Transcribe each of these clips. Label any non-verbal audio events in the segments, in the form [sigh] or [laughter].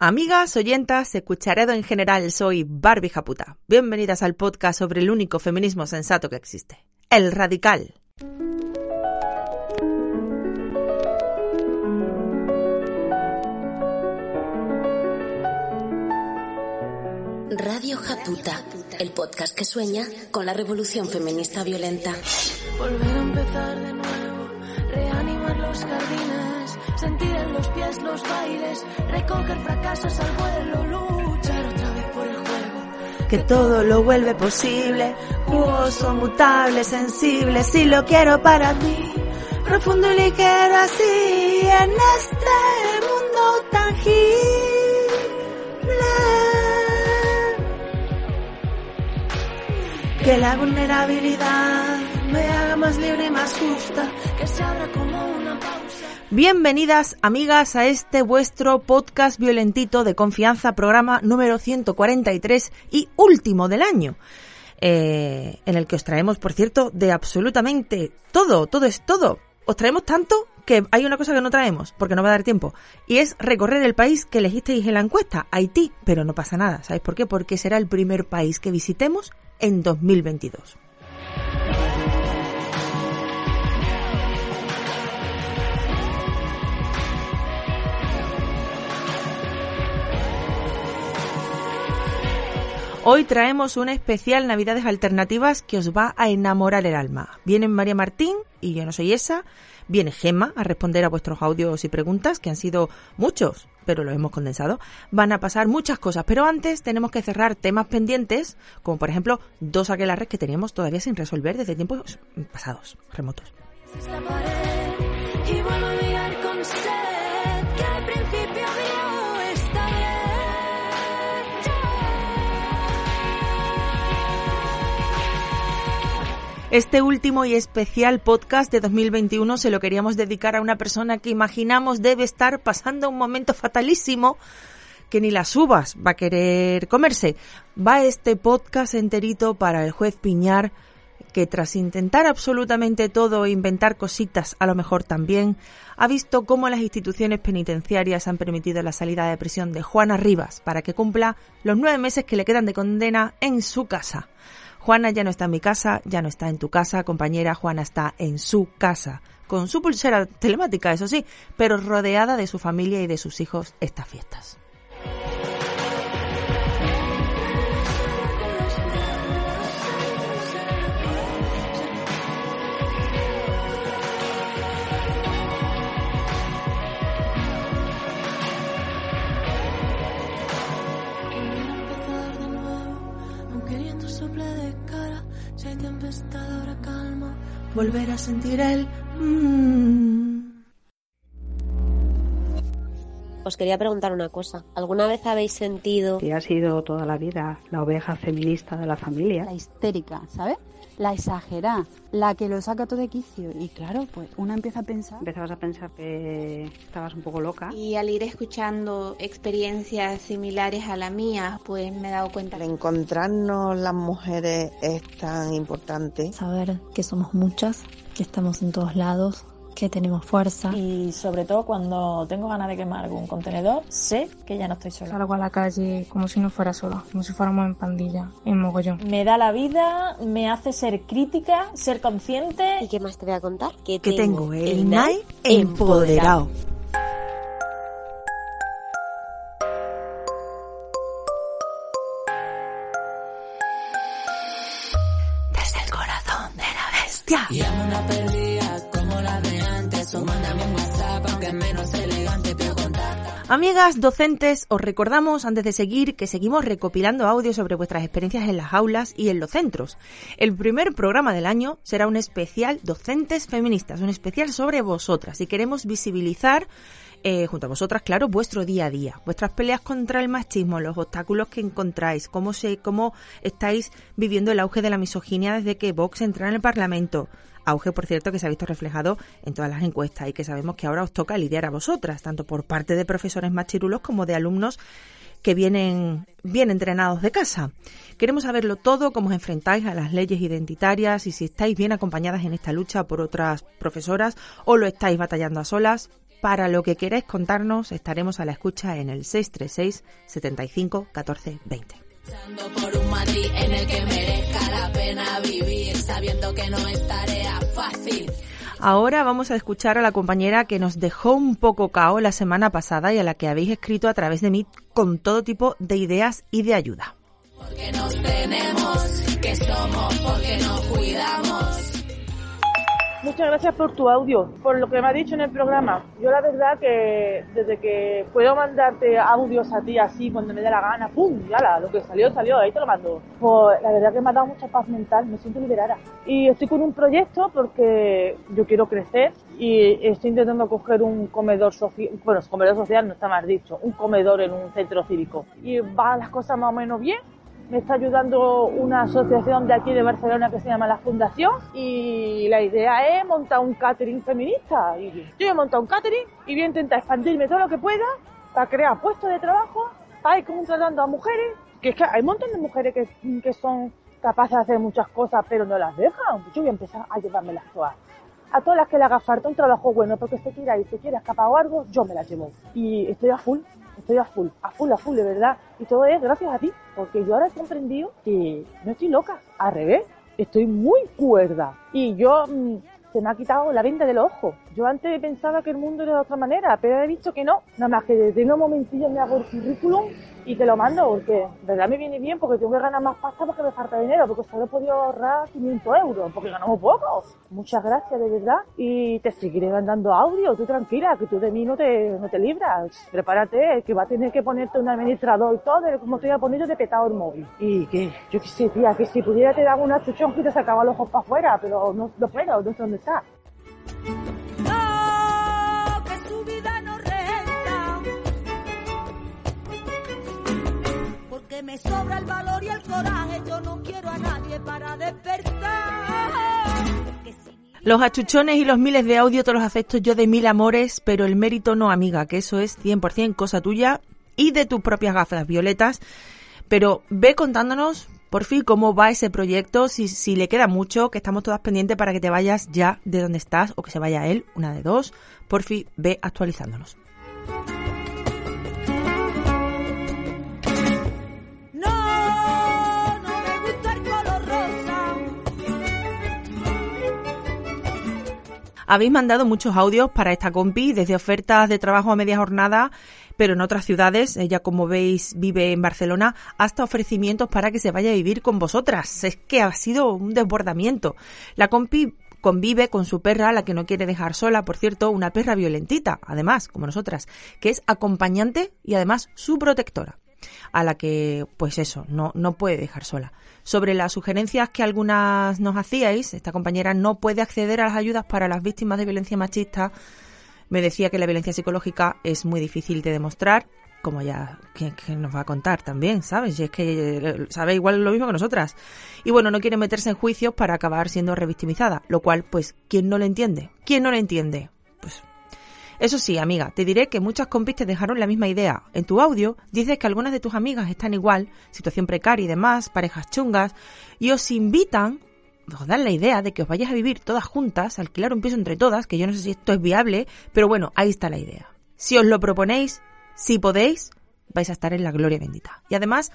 Amigas, oyentas, escucharedo en general, soy Barbie Japuta. Bienvenidas al podcast sobre el único feminismo sensato que existe, el radical. Radio Japuta, el podcast que sueña con la revolución feminista violenta. Volver a empezar de nuevo, reanimar los jardines, sentir en los pies los bailes, recoger fracasos al vuelo, luchar otra vez por el juego. Que todo lo vuelve posible, jugoso, mutable, sensible, si lo quiero para mí, profundo y ligero así, en este mundo tangible. Que la vulnerabilidad me haga más libre y más justa. Que se abra como una pausa. Bienvenidas, amigas, a este vuestro podcast violentito de confianza, programa número 143 y último del año. eh, en el que os traemos, por cierto, de absolutamente todo, todo es todo. Os traemos tanto que hay una cosa que no traemos, porque no va a dar tiempo, y es recorrer el país que elegisteis en la encuesta, Haití, pero no pasa nada, ¿sabéis por qué? Porque será el primer país que visitemos en 2022. Hoy traemos una especial Navidades Alternativas que os va a enamorar el alma. Vienen María Martín, y yo no soy esa, viene Gemma a responder a vuestros audios y preguntas, que han sido muchos, pero los hemos condensado. Van a pasar muchas cosas, pero antes tenemos que cerrar temas pendientes, como por ejemplo dos aquelarres que teníamos todavía sin resolver desde tiempos pasados, remotos. Este último y especial podcast de 2021 se lo queríamos dedicar a una persona que imaginamos debe estar pasando un momento fatalísimo que ni las uvas va a querer comerse. Va este podcast enterito para el juez Piñar, que tras intentar absolutamente todo e inventar cositas a lo mejor también, ha visto cómo las instituciones penitenciarias han permitido la salida de prisión de Juana Rivas para que cumpla los nueve meses que le quedan de condena en su casa. Juana ya no está en mi casa, ya no está en tu casa, compañera, Juana está en su casa, con su pulsera telemática, eso sí, pero rodeada de su familia y de sus hijos estas fiestas. Tempestad habrá calma. Volver a sentir el... mm. Os quería preguntar una cosa. ¿Alguna vez habéis sentido que ha sido toda la vida la oveja feminista de la familia. la histérica, ¿sabes? La exagerada, la que lo saca todo de quicio. Y claro, pues una empieza a pensar. Empezabas a pensar que estabas un poco loca. Y al ir escuchando experiencias similares a la mía, pues me he dado cuenta El encontrarnos las mujeres es tan importante. saber que somos muchas, que estamos en todos lados, que tenemos fuerza. y sobre todo cuando tengo ganas de quemar algún contenedor, sé que ya no estoy sola. Salgo a la calle como si no fuera sola, como si fuéramos en pandilla, en mogollón. Me da la vida, me hace ser crítica, ser consciente. ¿Y qué más te voy a contar? Que tengo el NAI empoderado. Amigas docentes, os recordamos antes de seguir que seguimos recopilando audios sobre vuestras experiencias en las aulas y en los centros. El primer programa del año será un especial docentes feministas, un especial sobre vosotras y queremos visibilizar eh, junto a vosotras, claro, vuestro día a día, vuestras peleas contra el machismo, los obstáculos que encontráis, cómo se, cómo estáis viviendo el auge de la misoginia desde que Vox entra en el Parlamento. Auge, por cierto, que se ha visto reflejado en todas las encuestas y que sabemos que ahora os toca lidiar a vosotras, tanto por parte de profesores machirulos como de alumnos que vienen bien entrenados de casa. Queremos saberlo todo, cómo os enfrentáis a las leyes identitarias y si estáis bien acompañadas en esta lucha por otras profesoras o lo estáis batallando a solas. para lo que queráis contarnos, estaremos a la escucha en el 636 75 14 20. Por un Madrid en el que merezca la pena vivir, sabiendo que no es tarea fácil. Ahora vamos a escuchar a la compañera que nos dejó un poco cao la semana pasada y a la que habéis escrito a través de mí con todo tipo de ideas y de ayuda. Porque nos tenemos, que somos, porque nos cuidamos. Muchas gracias por tu audio, por lo que me has dicho en el programa. Yo la verdad que desde que puedo mandarte audios a ti así cuando me dé la gana, ¡pum! Ya lo que salió, salió, ahí te lo mando. Pues la verdad que me ha dado mucha paz mental, me siento liberada. Y estoy con un proyecto porque yo quiero crecer y estoy intentando coger un comedor social, bueno, comedor social no está más dicho, un comedor en un centro cívico. Y van las cosas más o menos bien, me está ayudando una asociación de aquí de Barcelona que se llama La Fundación y la idea es montar un catering feminista. Y yo voy a montar un catering y voy a intentar expandirme todo lo que pueda para crear puestos de trabajo, para ir contratando a mujeres, que es que hay un montón de mujeres que, que son capaces de hacer muchas cosas pero no las dejan. Yo voy a empezar a llevármelas todas. A todas las que le haga falta un trabajo bueno porque se quiera y se quiera escapar o algo, yo me las llevo. Y estoy a full, estoy a full, a full, a full, de verdad. Y todo es gracias a ti, porque yo ahora he comprendido que no estoy loca, al revés, estoy muy cuerda. Y yo mm, se me ha quitado la venda del ojo. Yo antes pensaba que el mundo era de otra manera, pero he visto que no. Nada más que desde un momentillo me hago el currículum y te lo mando, porque de verdad me viene bien, porque tengo que ganar más pasta porque me falta dinero, porque solo he podido ahorrar 500 euros, porque ganamos poco. Muchas gracias, de verdad. Y te seguiré mandando audio, tú tranquila, que tú de mí no te, no te libras. Prepárate, que va a tener que ponerte un administrador y todo, como te voy a poner yo de petado el móvil. Y que, yo qué sé, tía, que si pudiera te dar una chuchón y te sacaba los ojos para afuera, pero no, no puedo, no sé dónde está. Me sobra el valor y el coraje, yo no quiero a nadie para despertar. Los achuchones y los miles de audio te los acepto yo de mil amores, pero el mérito no, amiga, que eso es 100% cosa tuya y de tus propias gafas violetas. Pero ve contándonos, por fin, cómo va ese proyecto, si, si le queda mucho, que estamos todas pendientes para que te vayas ya de donde estás o que se vaya él, una de dos. Por fin, ve actualizándonos. Habéis mandado muchos audios para esta compi, desde ofertas de trabajo a media jornada, pero en otras ciudades, ella como veis vive en Barcelona, hasta ofrecimientos para que se vaya a vivir con vosotras. Es que ha sido un desbordamiento. La compi convive con su perra, la que no quiere dejar sola, por cierto, una perra violentita, además, como nosotras, que es acompañante y además su protectora a la que, pues eso, no, no puede dejar sola. Sobre las sugerencias que algunas nos hacíais, esta compañera no puede acceder a las ayudas para las víctimas de violencia machista. Me decía que la violencia psicológica es muy difícil de demostrar, como ya que, nos va a contar también, ¿sabes? Y es que eh, sabe igual lo mismo que nosotras. Y bueno, no quiere meterse en juicios para acabar siendo revictimizada, lo cual, pues, ¿quién no le entiende? ¿Quién no le entiende? Eso sí, amiga, te diré que muchas compis te dejaron la misma idea. En tu audio dices que algunas de tus amigas están igual, situación precaria y demás, parejas chungas, y os invitan, os dan la idea de que os vayáis a vivir todas juntas, alquilar un piso entre todas, que yo no sé si esto es viable, pero bueno, ahí está la idea. Si os lo proponéis, si podéis, vais a estar en la gloria bendita. Y además,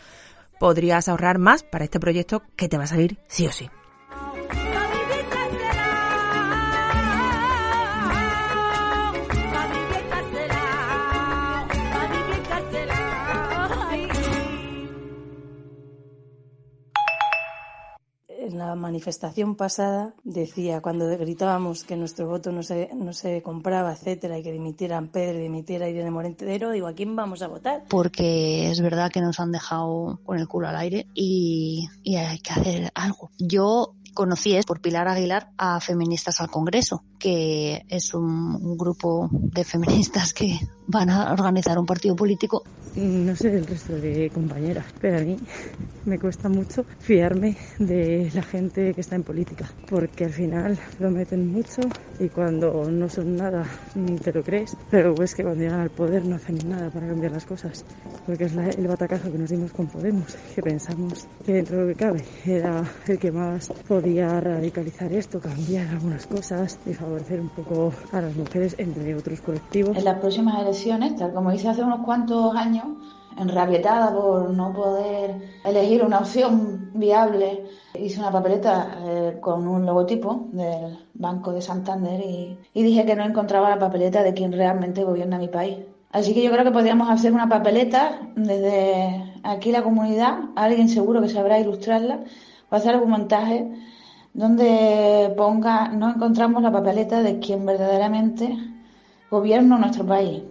podrías ahorrar más para este proyecto que te va a salir sí o sí. La manifestación pasada decía, cuando gritábamos que nuestro voto no se, no se compraba, etcétera, y que dimitieran Pedro y dimitiera Irene Morentero, digo, ¿a quién vamos a votar? Porque es verdad que nos han dejado con el culo al aire y, y hay que hacer algo. Yo conocí es por Pilar Aguilar a Feministas al Congreso, que es un, un grupo de feministas que van a organizar un partido político. No sé el resto de compañeras, pero a mí me cuesta mucho fiarme de la gente que está en política, porque al final prometen mucho y cuando no son nada ni te lo crees, pero pues que cuando llegan al poder no hacen nada para cambiar las cosas, porque es el batacazo que nos dimos con Podemos, que pensamos que dentro de lo que cabe era el que más podía radicalizar esto, cambiar algunas cosas y favorecer un poco a las mujeres entre otros colectivos. En las próximas elecciones, tal como hice hace unos cuantos años, enrabietada por no poder elegir una opción viable, hice una papeleta eh, con un logotipo del Banco de Santander y, y dije que no encontraba la papeleta de quien realmente gobierna mi país. Así que yo creo que podríamos hacer una papeleta desde aquí la comunidad, alguien seguro que sabrá ilustrarla, o hacer algún montaje donde ponga no encontramos la papeleta de quien verdaderamente gobierna nuestro país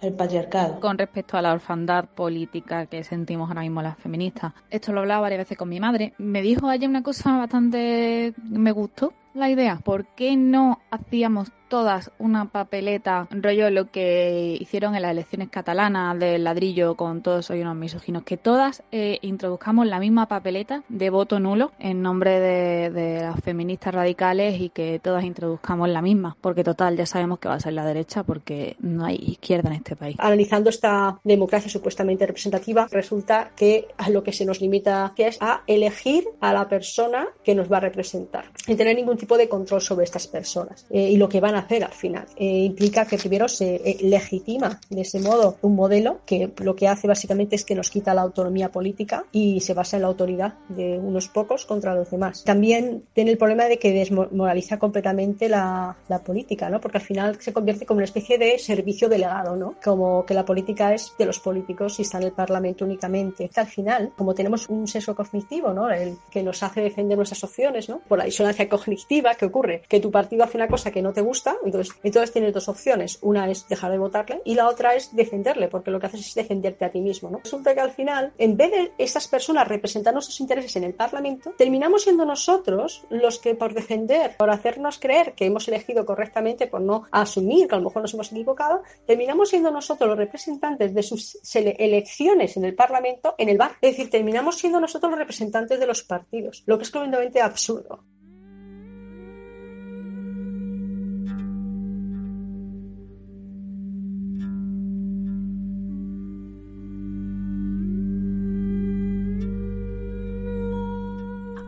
el patriarcado. Con respecto a la orfandad política que sentimos ahora mismo las feministas, esto lo hablaba varias veces con mi madre. Me dijo ayer una cosa bastante me gustó la idea. ¿Por qué no hacíamos todas una papeleta, rollo lo que hicieron en las elecciones catalanas del ladrillo con todos hoy unos misóginos, que todas eh, introduzcamos la misma papeleta de voto nulo en nombre de, de, las feministas radicales y que todas introduzcamos la misma, porque total ya sabemos que va a ser la derecha porque no hay izquierda en este país. Analizando esta democracia supuestamente representativa, resulta que a lo que se nos limita es a elegir a la persona que nos va a representar, sin tener ningún tipo de control sobre estas personas eh, y lo que van a hacer al final. Eh, implica que primero se eh, legitima de ese modo un modelo que lo que hace básicamente es que nos quita la autonomía política y se basa en la autoridad de unos pocos contra los demás. También tiene el problema de que desmoraliza completamente la, la política, ¿no? porque al final se convierte como una especie de servicio delegado, ¿no? como que la política es de los políticos y está en el Parlamento únicamente. Al final, como tenemos un sesgo cognitivo, ¿no? el que nos hace defender nuestras opciones ¿no? por la disonancia cognitiva, ¿qué ocurre? Que tu partido hace una cosa que no te gusta, entonces, tienes dos opciones. Una es dejar de votarle y la otra es defenderle, porque lo que haces es defenderte a ti mismo. ¿no? Resulta que al final, en vez de estas personas representar nuestros intereses en el Parlamento, terminamos siendo nosotros los que por defender, por hacernos creer que hemos elegido correctamente, por no asumir que a lo mejor nos hemos equivocado, terminamos siendo nosotros los representantes de sus elecciones en el Parlamento en el bar. Es decir, terminamos siendo nosotros los representantes de los partidos, lo que es completamente absurdo.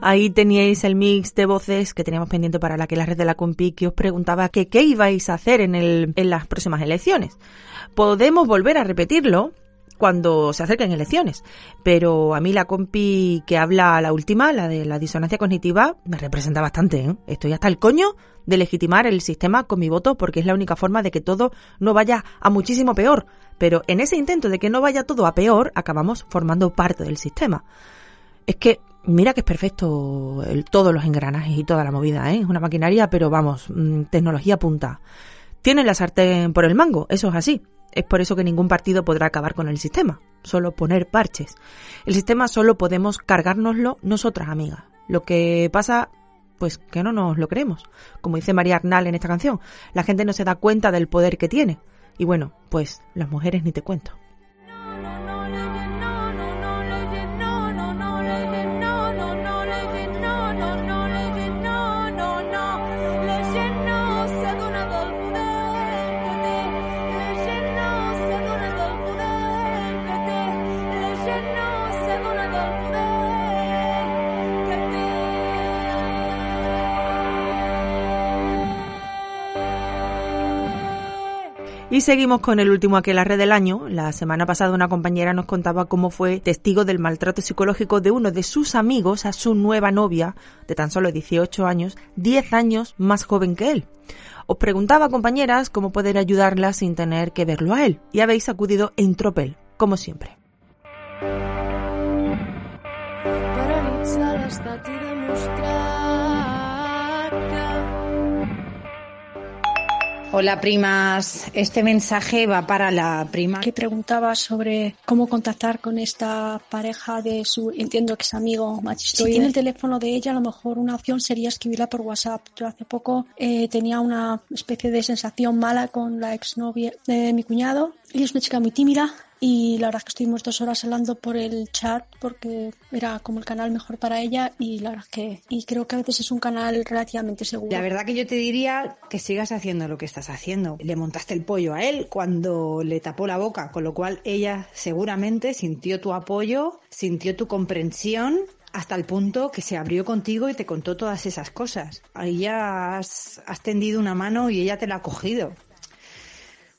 Ahí teníais el mix de voces que teníamos pendiente para la que la red de la Compi que os preguntaba qué ibais a hacer en, el, en las próximas elecciones. Podemos volver a repetirlo cuando se acerquen elecciones, pero a mí la compi que habla la última, la de la disonancia cognitiva, me representa bastante. ¿eh? Estoy hasta el coño de legitimar el sistema con mi voto porque es la única forma de que todo no vaya a muchísimo peor. Pero en ese intento de que no vaya todo a peor, acabamos formando parte del sistema. Es que mira que es perfecto el, todos los engranajes y toda la movida, ¿eh? Es una maquinaria, pero vamos, mmm, tecnología punta. Tienen la sartén por el mango, eso es así. Es por eso que ningún partido podrá acabar con el sistema, solo poner parches. El sistema solo podemos cargárnoslo nosotras, amigas. Lo que pasa, pues que no nos lo creemos. Como dice María Arnal en esta canción, la gente no se da cuenta del poder que tiene. Y bueno, pues las mujeres ni te cuento. Y seguimos con el último aquelarre del año. La semana pasada una compañera nos contaba cómo fue testigo del maltrato psicológico de uno de sus amigos a su nueva novia, de tan solo 18 años, 10 años más joven que él. Os preguntaba, compañeras, cómo poder ayudarla sin tener que verlo a él. Y habéis acudido en tropel, como siempre. Hola primas, este mensaje va para la prima que preguntaba sobre cómo contactar con esta pareja de su, entiendo que es amigo. Si tiene el teléfono de ella, a lo mejor una opción sería escribirla por WhatsApp. Yo hace poco eh, tenía una especie de sensación mala con la exnovia de mi cuñado. Ella es una chica muy tímida, y la verdad es que estuvimos dos horas hablando por el chat porque era como el canal mejor para ella y la verdad que y creo que a veces es un canal relativamente seguro. La verdad que yo te diría que sigas haciendo lo que estás haciendo. Le montaste el pollo a él cuando le tapó la boca, con lo cual ella seguramente sintió tu apoyo, sintió tu comprensión hasta el punto que se abrió contigo y te contó todas esas cosas. Ahí ya has tendido una mano y ella te la ha cogido.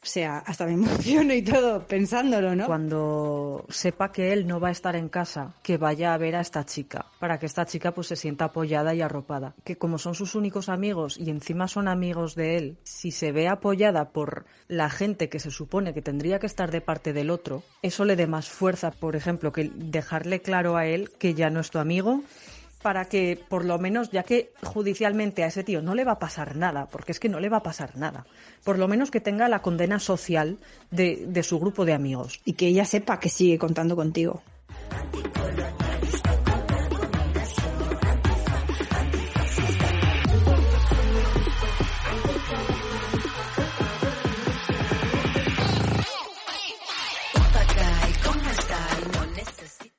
O sea, hasta me [laughs] emociono y todo pensándolo, ¿no? Cuando sepa que él no va a estar en casa, que vaya a ver a esta chica, para que esta chica pues se sienta apoyada y arropada. Que como son sus únicos amigos y encima son amigos de él, si se ve apoyada por la gente que se supone que tendría que estar de parte del otro, eso le dé más fuerza, por ejemplo, que dejarle claro a él que ya no es tu amigo para que por lo menos, ya que judicialmente a ese tío no le va a pasar nada, porque es que no le va a pasar nada, por lo menos que tenga la condena social de, de su grupo de amigos. Y que ella sepa que sigue contando contigo.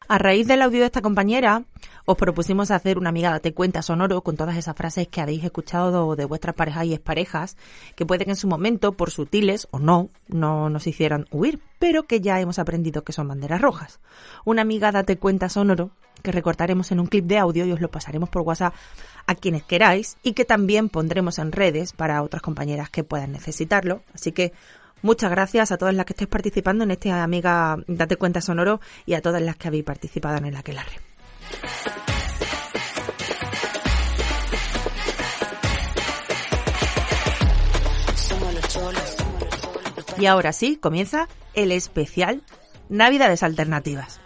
A raíz del audio de esta compañera, os propusimos hacer una amiga date cuenta sonoro con todas esas frases que habéis escuchado de vuestras parejas y exparejas, que pueden en su momento, por sutiles o no, no nos hicieran huir, pero que ya hemos aprendido que son banderas rojas. Una amiga date cuenta sonoro que recortaremos en un clip de audio y os lo pasaremos por WhatsApp a quienes queráis y que también pondremos en redes para otras compañeras que puedan necesitarlo. Así que Muchas gracias a todas las que estéis participando en este Amiga Date Cuenta Sonoro y a todas las que habéis participado en el Aquelarre. Y ahora sí, comienza el especial Navidades Alternativas.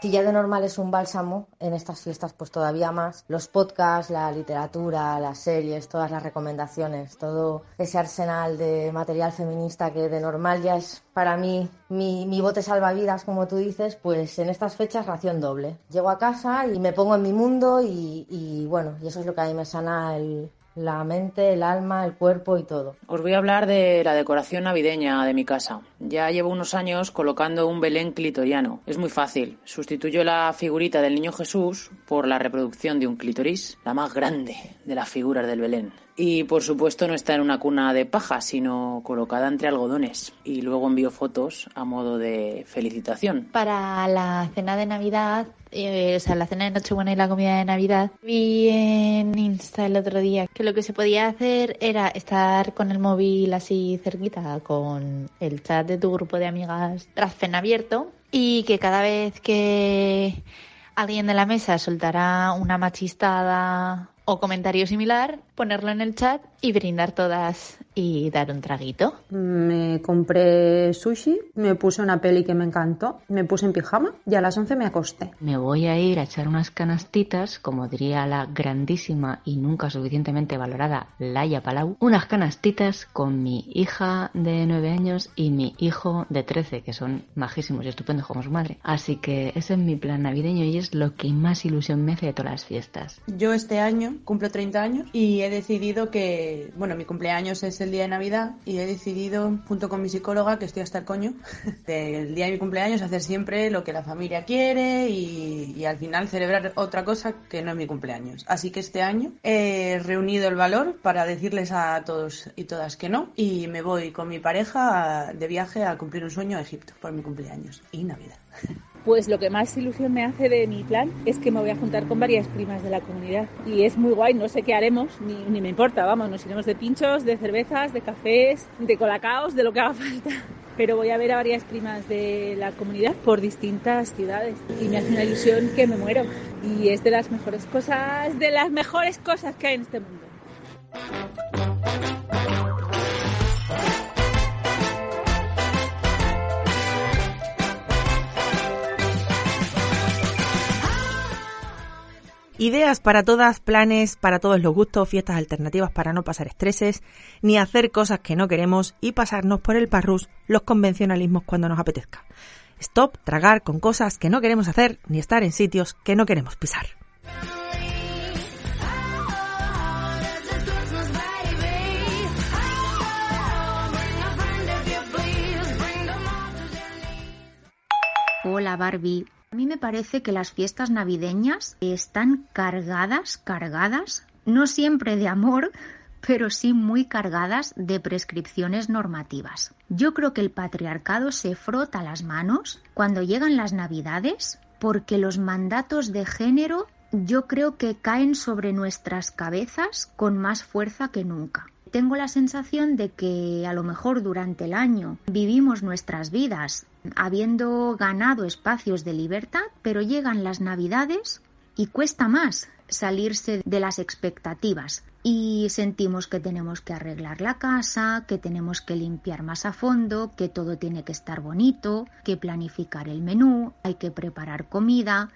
Si ya de normal es un bálsamo, en estas fiestas pues todavía más. Los podcasts, la literatura, las series, todas las recomendaciones, todo ese arsenal de material feminista que de normal ya es para mí mi, mi bote salvavidas, como tú dices, pues en estas fechas ración doble. Llego a casa y me pongo en mi mundo y, y bueno, y eso es lo que a mí me sana el, la mente, el alma, el cuerpo y todo. Os voy a hablar de la decoración navideña de mi casa. Ya llevo unos años colocando un Belén clitoriano. Es muy fácil. Sustituyo la figurita del niño Jesús por la reproducción de un clítoris, la más grande de las figuras del Belén. Y por supuesto no está en una cuna de paja, sino colocada entre algodones. Y luego envío fotos a modo de felicitación. Para la cena de Navidad, eh, o sea, la cena de Nochebuena y la comida de Navidad, vi en Insta el otro día que lo que se podía hacer era estar con el móvil así cerquita con el chat de tu grupo de amigas tras cena abierto y que cada vez que alguien de la mesa soltará una machistada o comentario similar, ponerlo en el chat y brindar todas y dar un traguito. Me compré sushi, me puse una peli que me encantó, me puse en pijama y a las 11 me acosté. Me voy a ir a echar unas canastitas, como diría la grandísima y nunca suficientemente valorada Laia Palau, unas canastitas con mi hija de 9 años y mi hijo de 13, que son majísimos y estupendos como su madre. Así que ese es mi plan navideño y es lo que más ilusión me hace de todas las fiestas. Yo este año cumplo 30 años y he decidido que, bueno, mi cumpleaños es el día de Navidad y he decidido, junto con mi psicóloga, que estoy hasta el coño, [laughs] del día de mi cumpleaños hacer siempre lo que la familia quiere y, y, al final celebrar otra cosa que no es mi cumpleaños. Así que este año he reunido el valor para decirles a todos y todas que no y me voy con mi pareja de viaje a cumplir un sueño a Egipto por mi cumpleaños y Navidad. [laughs] Pues lo que más ilusión me hace de mi plan es que me voy a juntar con varias primas de la comunidad. Y es muy guay, no sé qué haremos, ni, ni me importa, vamos, nos iremos de pinchos, de cervezas, de cafés, de colacaos, de lo que haga falta. Pero voy a ver a varias primas de la comunidad por distintas ciudades. Y me hace una ilusión que me muero. Y es de las mejores cosas, de las mejores cosas que hay en este mundo. Ideas para todas, planes para todos los gustos, fiestas alternativas para no pasar estreses, ni hacer cosas que no queremos y pasarnos por el parrus, los convencionalismos cuando nos apetezca. Stop tragar con cosas que no queremos hacer ni estar en sitios que no queremos pisar. Hola Barbie. A mí me parece que las fiestas navideñas están cargadas, cargadas, no siempre de amor, pero sí muy cargadas de prescripciones normativas. Yo creo que el patriarcado se frota las manos cuando llegan las navidades porque los mandatos de género yo creo que caen sobre nuestras cabezas con más fuerza que nunca. Tengo la sensación de que a lo mejor durante el año vivimos nuestras vidas habiendo ganado espacios de libertad, pero llegan las navidades y cuesta más salirse de las expectativas. Y sentimos que tenemos que arreglar la casa, que tenemos que limpiar más a fondo, que todo tiene que estar bonito, que planificar el menú, hay que preparar comida,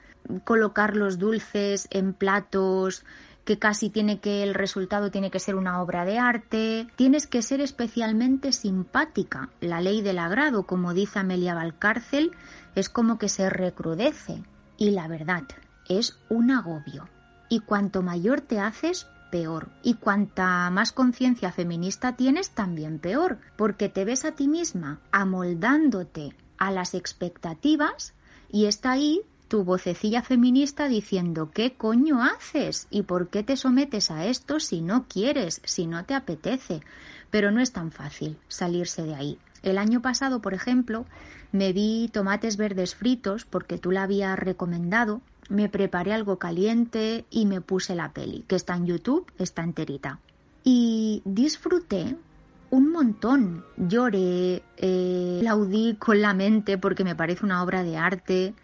colocar los dulces en platos que casi tiene que el resultado tiene que ser una obra de arte, tienes que ser especialmente simpática. La ley del agrado, como dice Amelia Valcárcel, es como que se recrudece y la verdad es un agobio. Y cuanto mayor te haces, peor. Y cuanta más conciencia feminista tienes, también peor, porque te ves a ti misma amoldándote a las expectativas y está ahí tu vocecilla feminista diciendo ¿qué coño haces? ¿Y por qué te sometes a esto si no quieres, si no te apetece? Pero no es tan fácil salirse de ahí. El año pasado, por ejemplo, me vi tomates verdes fritos porque tú la habías recomendado me preparé algo caliente y me puse la peli, que está en YouTube, está enterita. Y disfruté un montón. Lloré, eh, aplaudí con la mente porque me parece una obra de arte.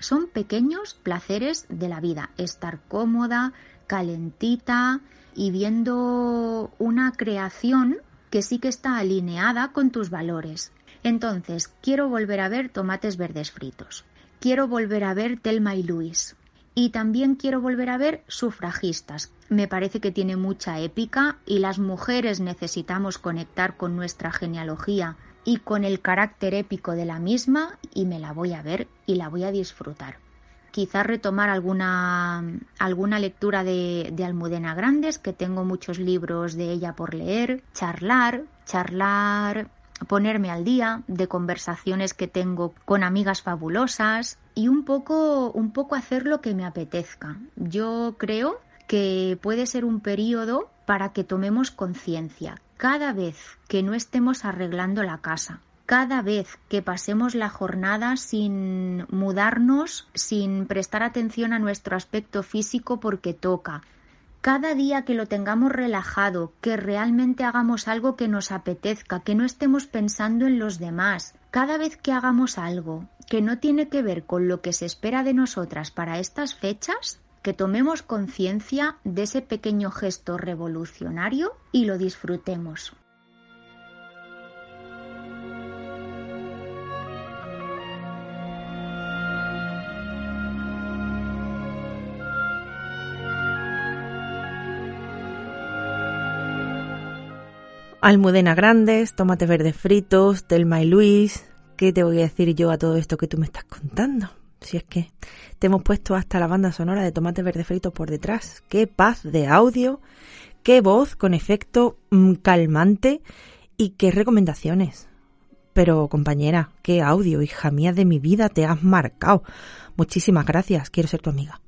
Son pequeños placeres de la vida. Estar cómoda, calentita y viendo una creación que sí que está alineada con tus valores. Entonces, quiero volver a ver tomates verdes fritos quiero volver a ver Telma y Luis. Y también quiero volver a ver Sufragistas. Me parece que tiene mucha épica y las mujeres necesitamos conectar con nuestra genealogía y con el carácter épico de la misma y me la voy a ver y la voy a disfrutar. Quizás retomar alguna, alguna lectura de, de Almudena Grandes, que tengo muchos libros de ella por leer, charlar, charlar ponerme al día de conversaciones que tengo con amigas fabulosas y un poco, un poco hacer lo que me apetezca. Yo creo que puede ser un periodo para que tomemos conciencia cada vez que no estemos arreglando la casa, cada vez que pasemos la jornada sin mudarnos, sin prestar atención a nuestro aspecto físico porque toca, cada día que lo tengamos relajado, que realmente hagamos algo que nos apetezca, que no estemos pensando en los demás, cada vez que hagamos algo que no tiene que ver con lo que se espera de nosotras para estas fechas, que tomemos conciencia de ese pequeño gesto revolucionario y lo disfrutemos. Almudena Grandes, tomates verdes fritos, Telma y Luis. ¿Qué te voy a decir yo a todo esto que tú me estás contando? Si es que te hemos puesto hasta la banda sonora de tomates verdes fritos por detrás. Qué paz de audio, qué voz con efecto mm, calmante y qué recomendaciones. Pero compañera, qué audio, hija mía de mi vida, te has marcado. Muchísimas gracias, quiero ser tu amiga.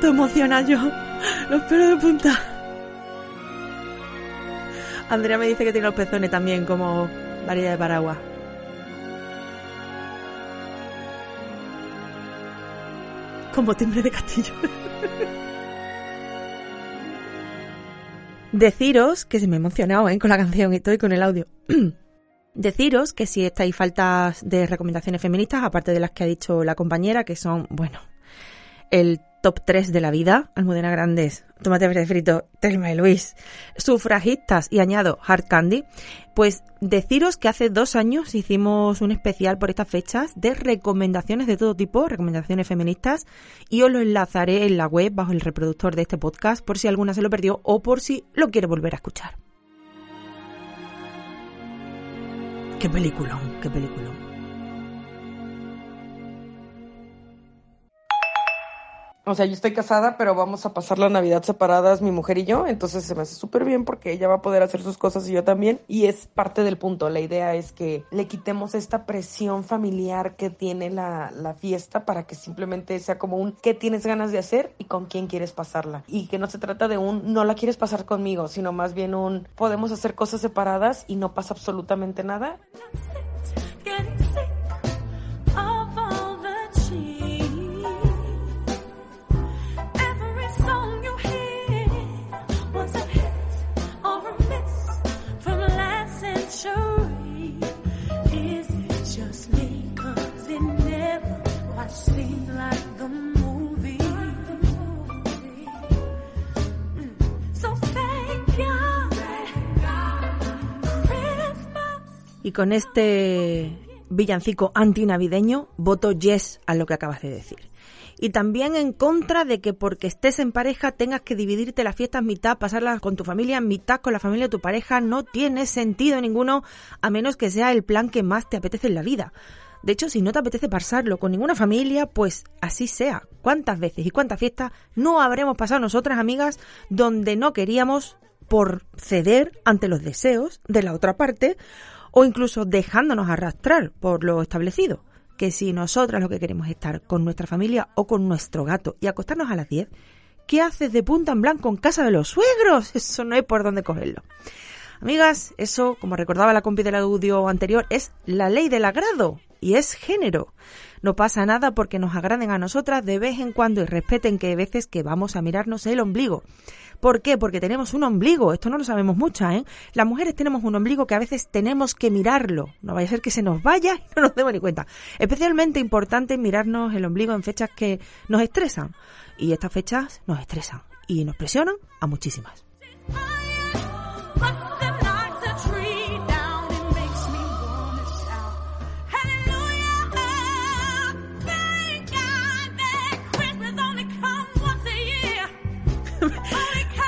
Te emociona yo. Los pelos de punta. Andrea me dice que tiene los pezones también como varilla de paraguas. Como timbre de castillo. [laughs] Deciros que se me ha emocionado ¿eh? con la canción y estoy con el audio. [clears throat] Deciros que si estáis faltas de recomendaciones feministas, aparte de las que ha dicho la compañera, que son, bueno, el top 3 de la vida, Almudena Grandes, Tomate Frito, Telma y Luis, sufragistas y añado Hard Candy, pues deciros que hace dos años hicimos un especial por estas fechas de recomendaciones de todo tipo, recomendaciones feministas, y os lo enlazaré en la web bajo el reproductor de este podcast por si alguna se lo perdió o por si lo quiere volver a escuchar. Qué peliculón, qué peliculón. O sea, yo estoy casada, pero vamos a pasar la Navidad separadas mi mujer y yo, entonces se me hace súper bien porque ella va a poder hacer sus cosas y yo también. Y es parte del punto. La idea es que le quitemos esta presión familiar que tiene la, la fiesta para que simplemente sea como un qué tienes ganas de hacer y con quién quieres pasarla. Y que no se trata de un no la quieres pasar conmigo, sino más bien un podemos hacer cosas separadas y no pasa absolutamente nada. Y con este villancico antinavideño, voto yes a lo que acabas de decir. Y también en contra de que porque estés en pareja tengas que dividirte las fiestas mitad, pasarlas con tu familia, mitad con la familia de tu pareja, no tiene sentido ninguno a menos que sea el plan que más te apetece en la vida. De hecho, si no te apetece pasarlo con ninguna familia, pues así sea. ¿Cuántas veces y cuántas fiestas no habremos pasado nosotras, amigas, donde no queríamos por ceder ante los deseos de la otra parte o incluso dejándonos arrastrar por lo establecido? Que si nosotras lo que queremos es estar con nuestra familia o con nuestro gato y acostarnos a las 10, ¿qué haces de punta en blanco en casa de los suegros? [laughs] Eso no hay por dónde cogerlo. Amigas, eso, como recordaba la compi del audio anterior, es la ley del agrado y es género. No pasa nada porque nos agraden a nosotras de vez en cuando y respeten que hay veces que vamos a mirarnos el ombligo. ¿Por qué? Porque tenemos un ombligo. Esto no lo sabemos muchas, ¿eh? Las mujeres tenemos un ombligo que a veces tenemos que mirarlo. No vaya a ser que se nos vaya y [laughs] no nos demos ni cuenta. Especialmente importante mirarnos el ombligo en fechas que nos estresan. Y estas fechas nos estresan y nos presionan a muchísimas.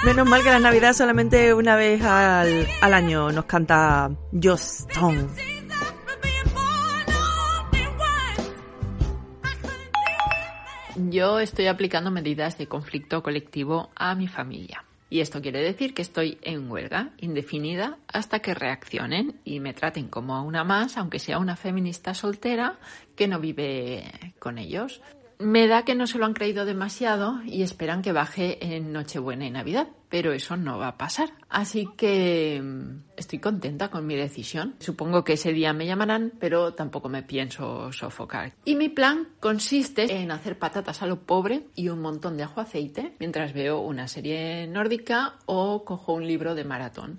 Menos mal que la Navidad solamente una vez al, al año nos canta Stone. Yo estoy aplicando medidas de conflicto colectivo a mi familia. Y esto quiere decir que estoy en huelga indefinida hasta que reaccionen y me traten como a una más, aunque sea una feminista soltera que no vive con ellos. Me da que no se lo han creído demasiado y esperan que baje en Nochebuena y Navidad, pero eso no va a pasar. Así que mm, estoy contenta con mi decisión. Supongo que ese día me llamarán, pero tampoco me pienso sofocar. Y mi plan consiste en hacer patatas a lo pobre y un montón de ajo aceite mientras veo una serie nórdica o cojo un libro de maratón.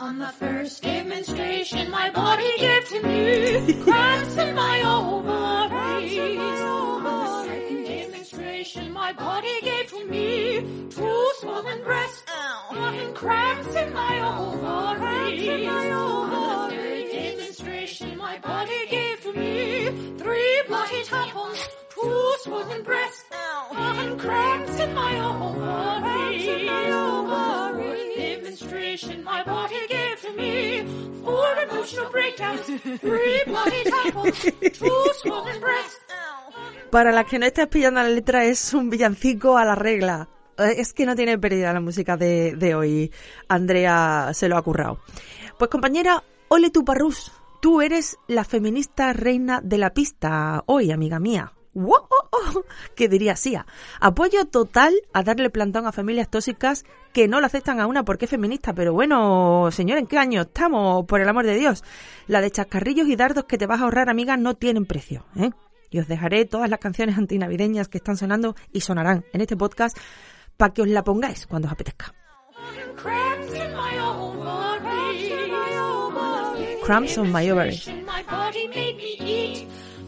On the first demonstration, my body gave to me [laughs] cramps in my ovaries. On the second menstruation, my body gave to me two swollen breasts and cramps in my ovaries. On the third menstruation, my body gave to me three bloody tampons, two swollen breasts and cramps in my ovaries. Para las que no estés pillando la letra, es un villancico a la regla. Eh, Es que no tiene pérdida la música de, de hoy. Andrea se lo ha currado. Pues compañera, ole tu parrús. Tú eres la feminista reina de la pista hoy, amiga mía. ¡Wow! Que diría Sia. Apoyo total a darle plantón a familias tóxicas que no lo aceptan a una porque es feminista. Pero bueno, señor, ¿en qué año estamos? Por el amor de Dios. La de chascarrillos y dardos que te vas a ahorrar, amiga, no tienen precio. ¿eh? Y os dejaré todas las canciones antinavideñas que están sonando y sonarán en este podcast para que os la pongáis cuando os apetezca. Cramps on my ovaries.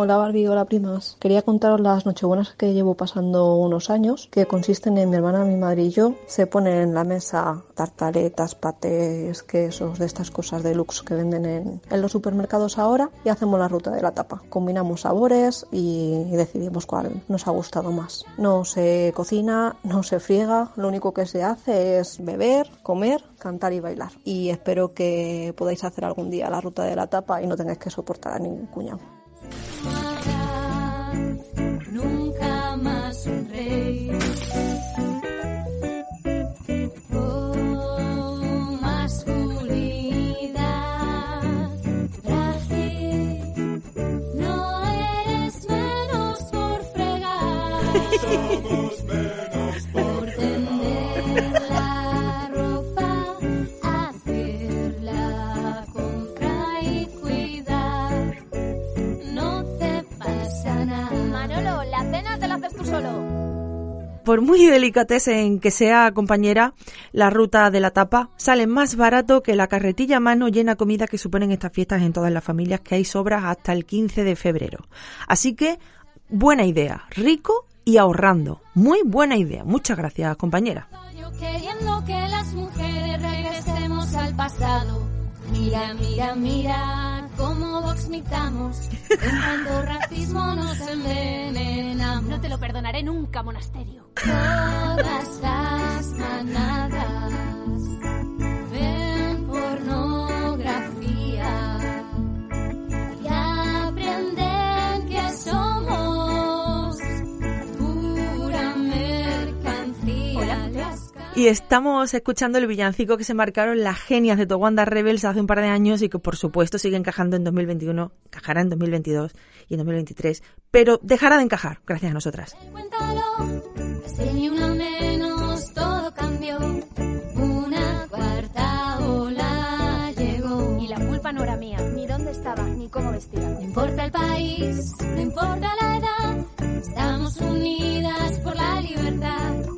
Hola Barbie, hola primas. Quería contaros las nochebuenas que llevo pasando unos años, que consisten en mi hermana, mi madre y yo. Se ponen en la mesa tartaretas, patés, quesos, de estas cosas de luxe que venden en, los supermercados ahora y hacemos la ruta de la tapa. Combinamos sabores y decidimos cuál nos ha gustado más. No se cocina, no se friega, lo único que se hace es beber, comer, cantar y bailar. Y espero que podáis hacer algún día la ruta de la tapa y no tengáis que soportar a ningún cuñado. Nunca más un rey. Por muy delicatessen que sea, compañera, la ruta de la tapa sale más barato que la carretilla a mano llena de comida que suponen estas fiestas en todas las familias, que hay sobras hasta el 15 de febrero. Así que, buena idea, rico y ahorrando. Muy buena idea. Muchas gracias, compañera. Yo queriendo que las mujeres regresemos al pasado. Mira, mira, mira cómo vomitamos. En cuanto racismo nos envenenamos. No te lo perdonaré nunca, monasterio. Todas las manadas ven pornografía Y estamos escuchando el villancico que se marcaron las genias de Towanda Rebels hace un par de años y que por supuesto sigue encajando en 2021, encajará en 2022 y en 2023, pero dejará de encajar gracias a nosotras. Cuéntalo, ni una menos, todo cambió. Una cuarta ola llegó. Y la culpa no era mía, ni dónde estaba, ni cómo vestía. No importa el país, no importa la edad, estamos unidas por la libertad.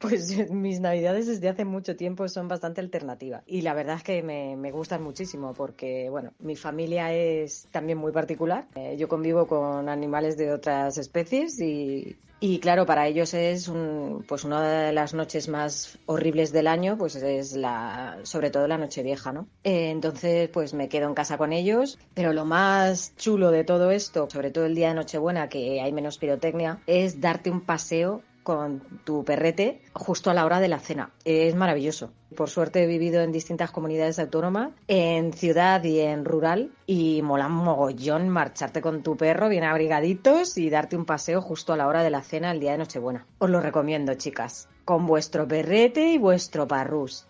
Pues mis navidades desde hace mucho tiempo son bastante alternativas y la verdad es que me, me gustan muchísimo porque, bueno, mi familia es también muy particular. Eh, yo convivo con animales de otras especies y, y claro, para ellos es un, pues una de las noches más horribles del año, pues es la, sobre todo la noche vieja, ¿no? Eh, entonces, pues me quedo en casa con ellos, pero lo más chulo de todo esto, sobre todo el día de Nochebuena, que hay menos pirotecnia, es darte un paseo con tu perrete justo a la hora de la cena. Es maravilloso. Por suerte he vivido en distintas comunidades autónomas, en ciudad y en rural, y mola un mogollón marcharte con tu perro bien abrigaditos y darte un paseo justo a la hora de la cena el día de Nochebuena. Os lo recomiendo, chicas. Con vuestro perrete y vuestro parrús.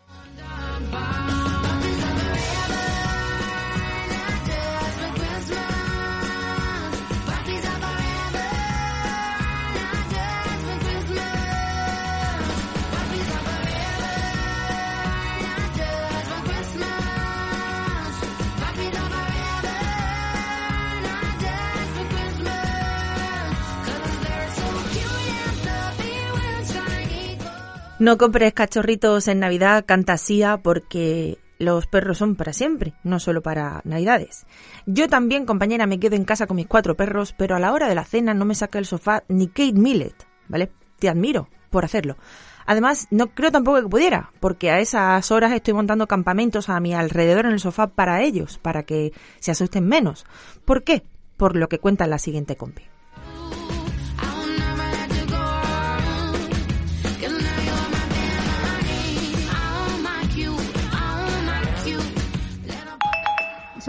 No compres cachorritos en Navidad, cantasía, porque los perros son para siempre, no solo para Navidades. Yo también, compañera, me quedo en casa con mis cuatro perros, pero a la hora de la cena no me saca el sofá ni Kate Millet, ¿vale? Te admiro por hacerlo. Además, no creo tampoco que pudiera, porque a esas horas estoy montando campamentos a mi alrededor en el sofá para ellos, para que se asusten menos. ¿Por qué? Por lo que cuenta la siguiente compi.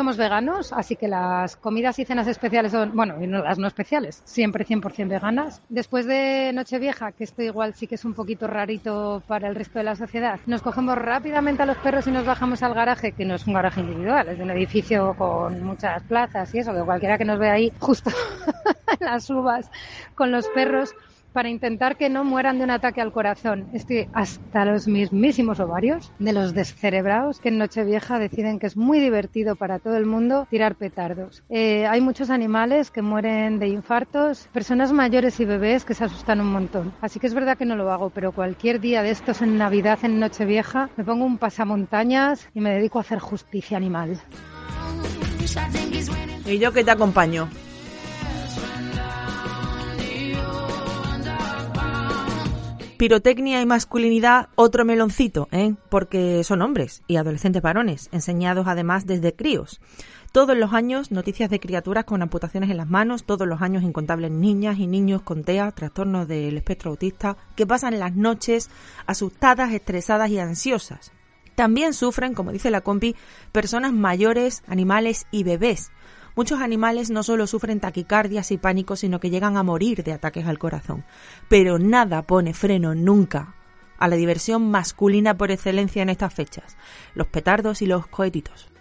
Somos veganos, así que las comidas y cenas especiales son, bueno, y no, las no especiales, siempre 100% veganas. Después de Nochevieja, que esto igual sí que es un poquito rarito para el resto de la sociedad, nos cogemos rápidamente a los perros y nos bajamos al garaje, que no es un garaje individual, es un edificio con muchas plazas y eso, que cualquiera que nos vea ahí justo [laughs] en las uvas con los perros para intentar que no mueran de un ataque al corazón. Estoy hasta los mismísimos ovarios de los descerebrados que en Nochevieja deciden que es muy divertido para todo el mundo tirar petardos. Eh, hay muchos animales que mueren de infartos, personas mayores y bebés que se asustan un montón. Así que es verdad que no lo hago, pero cualquier día de estos en Navidad, en Nochevieja, me pongo un pasamontañas y me dedico a hacer justicia animal. Y yo que te acompaño. Pirotecnia y masculinidad, otro meloncito, ¿eh? porque son hombres y adolescentes varones, enseñados además desde críos. Todos los años noticias de criaturas con amputaciones en las manos, todos los años incontables niñas y niños con TEA, trastornos del espectro autista, que pasan las noches asustadas, estresadas y ansiosas. También sufren, como dice la compi, personas mayores, animales y bebés, Muchos animales no solo sufren taquicardias y pánico, sino que llegan a morir de ataques al corazón. Pero nada pone freno nunca a la diversión masculina por excelencia en estas fechas, los petardos y los cohetitos.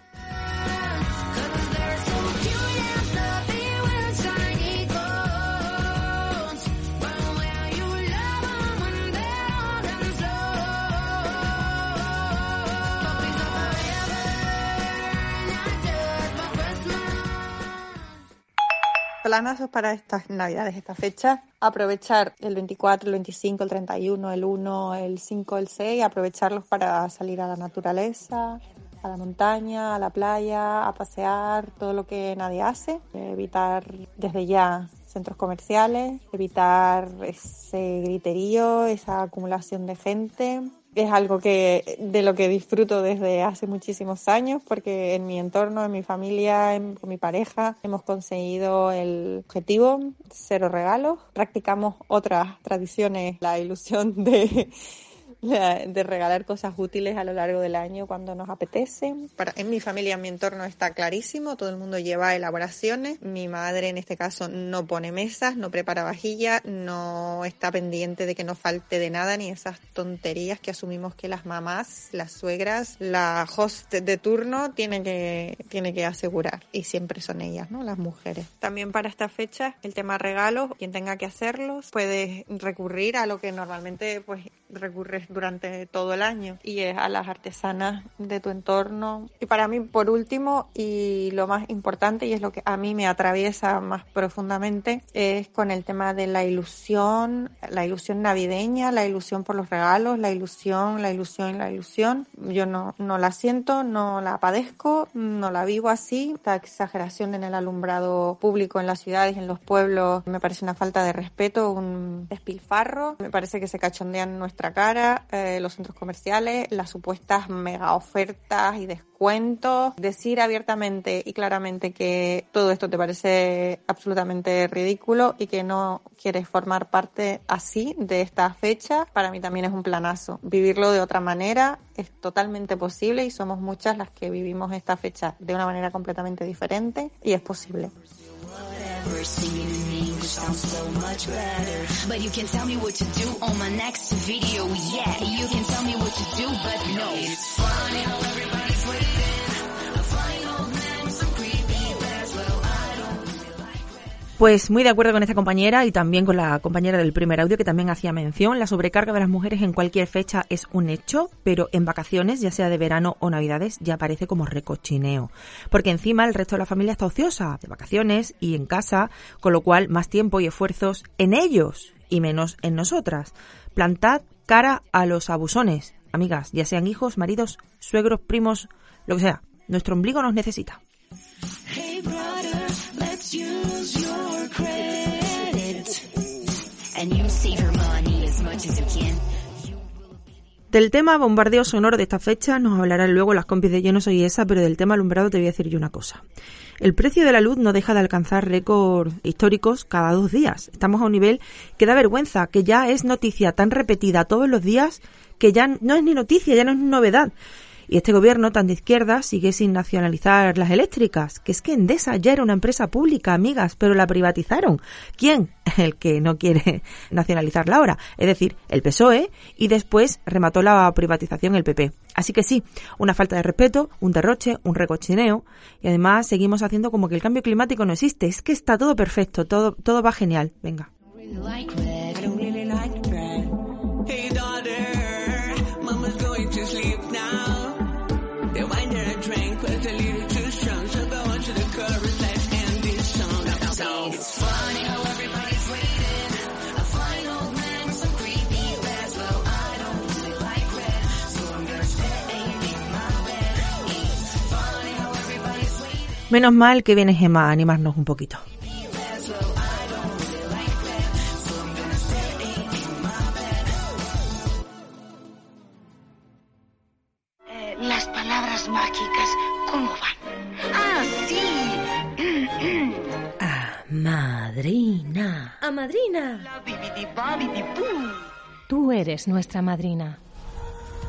Planazos para estas navidades, esta fecha. Aprovechar el 24, el 25, el 31, el 1, el 5, el 6, aprovecharlos para salir a la naturaleza, a la montaña, a la playa, a pasear, todo lo que nadie hace. Evitar desde ya centros comerciales, evitar ese griterío, esa acumulación de gente, es algo que de lo que disfruto desde hace muchísimos años porque en mi entorno, en mi familia, con mi pareja hemos conseguido el objetivo cero regalos. Practicamos otras tradiciones, la ilusión de [laughs] de regalar cosas útiles a lo largo del año cuando nos apetece. Para, en mi familia, en mi entorno está clarísimo, todo el mundo lleva elaboraciones. Mi madre en este caso no pone mesas, no prepara vajilla, no está pendiente de que no falte de nada ni esas tonterías que asumimos que las mamás, las suegras, la host de turno tienen que, tiene que asegurar y siempre son ellas, ¿no? Las mujeres. También para esta fecha, el tema regalos, quien tenga que hacerlos puede recurrir a lo que normalmente pues recurres durante todo el año y es a las artesanas de tu entorno. Y para mí, por último, y lo más importante, y es lo que a mí me atraviesa más profundamente, es con el tema de la ilusión, la ilusión navideña, la ilusión por los regalos, la ilusión, la ilusión, la ilusión. Yo no, no la siento, no la padezco, no la vivo así. Esta exageración en el alumbrado público en las ciudades, en los pueblos, me parece una falta de respeto, un despilfarro. Me parece que se cachondean nuestra cara, eh, los centros comerciales, las supuestas mega ofertas y descuentos, decir abiertamente y claramente que todo esto te parece absolutamente ridículo y que no quieres formar parte así de esta fecha, para mí también es un planazo. Vivirlo de otra manera es totalmente posible y somos muchas las que vivimos esta fecha de una manera completamente diferente y es posible. Whatever. Singing in English sounds so much better. But you can tell me what to do on my next video. Yeah, you can tell me what to do, but no. It's funny how everybody's waiting. Pues muy de acuerdo con esta compañera y también con la compañera del primer audio que también hacía mención. La sobrecarga de las mujeres en cualquier fecha es un hecho, pero en vacaciones, ya sea de verano o navidades, ya parece como recochineo. Porque encima el resto de la familia está ociosa, de vacaciones y en casa, con lo cual más tiempo y esfuerzos en ellos y menos en nosotras. Plantad cara a los abusones, amigas, ya sean hijos, maridos, suegros, primos, lo que sea. Nuestro ombligo nos necesita. Hey brother, let's use Del tema bombardeo sonoro de esta fecha nos hablarán luego las compis de Yo no soy esa, pero del tema alumbrado te voy a decir yo una cosa. El precio de la luz no deja de alcanzar récords históricos cada dos días. Estamos a un nivel que da vergüenza, que ya es noticia tan repetida todos los días que ya no es ni noticia, ya no es novedad. Y este gobierno tan de izquierda sigue sin nacionalizar las eléctricas, que es que Endesa ya era una empresa pública, amigas, pero la privatizaron. ¿Quién? [laughs] El que no quiere [laughs] nacionalizarla ahora, es decir, el PSOE, y después remató la privatización el PP. Así que sí, una falta de respeto, un derroche, un recochineo, y además seguimos haciendo como que el cambio climático no existe. Es que está todo perfecto, todo, todo va genial. Venga. Menos mal que viene Gemma a animarnos un poquito. Eh, las palabras mágicas, ¿cómo van? Ah, sí. A madrina. A madrina. Tú eres nuestra madrina.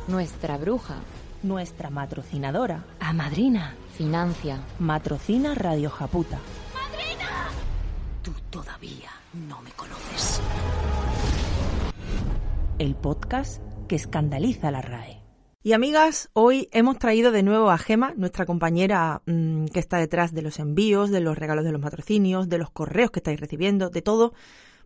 Nuestra bruja. Nuestra matrocinadora. A madrina. Financia. Matrocina Radio Japuta. Tú todavía no me conoces. El podcast que escandaliza a la RAE. Y amigas, hoy hemos traído de nuevo a Gema, nuestra compañera mmm, que está detrás de los envíos, de los regalos de los matrocinios, de los correos que estáis recibiendo, de todo,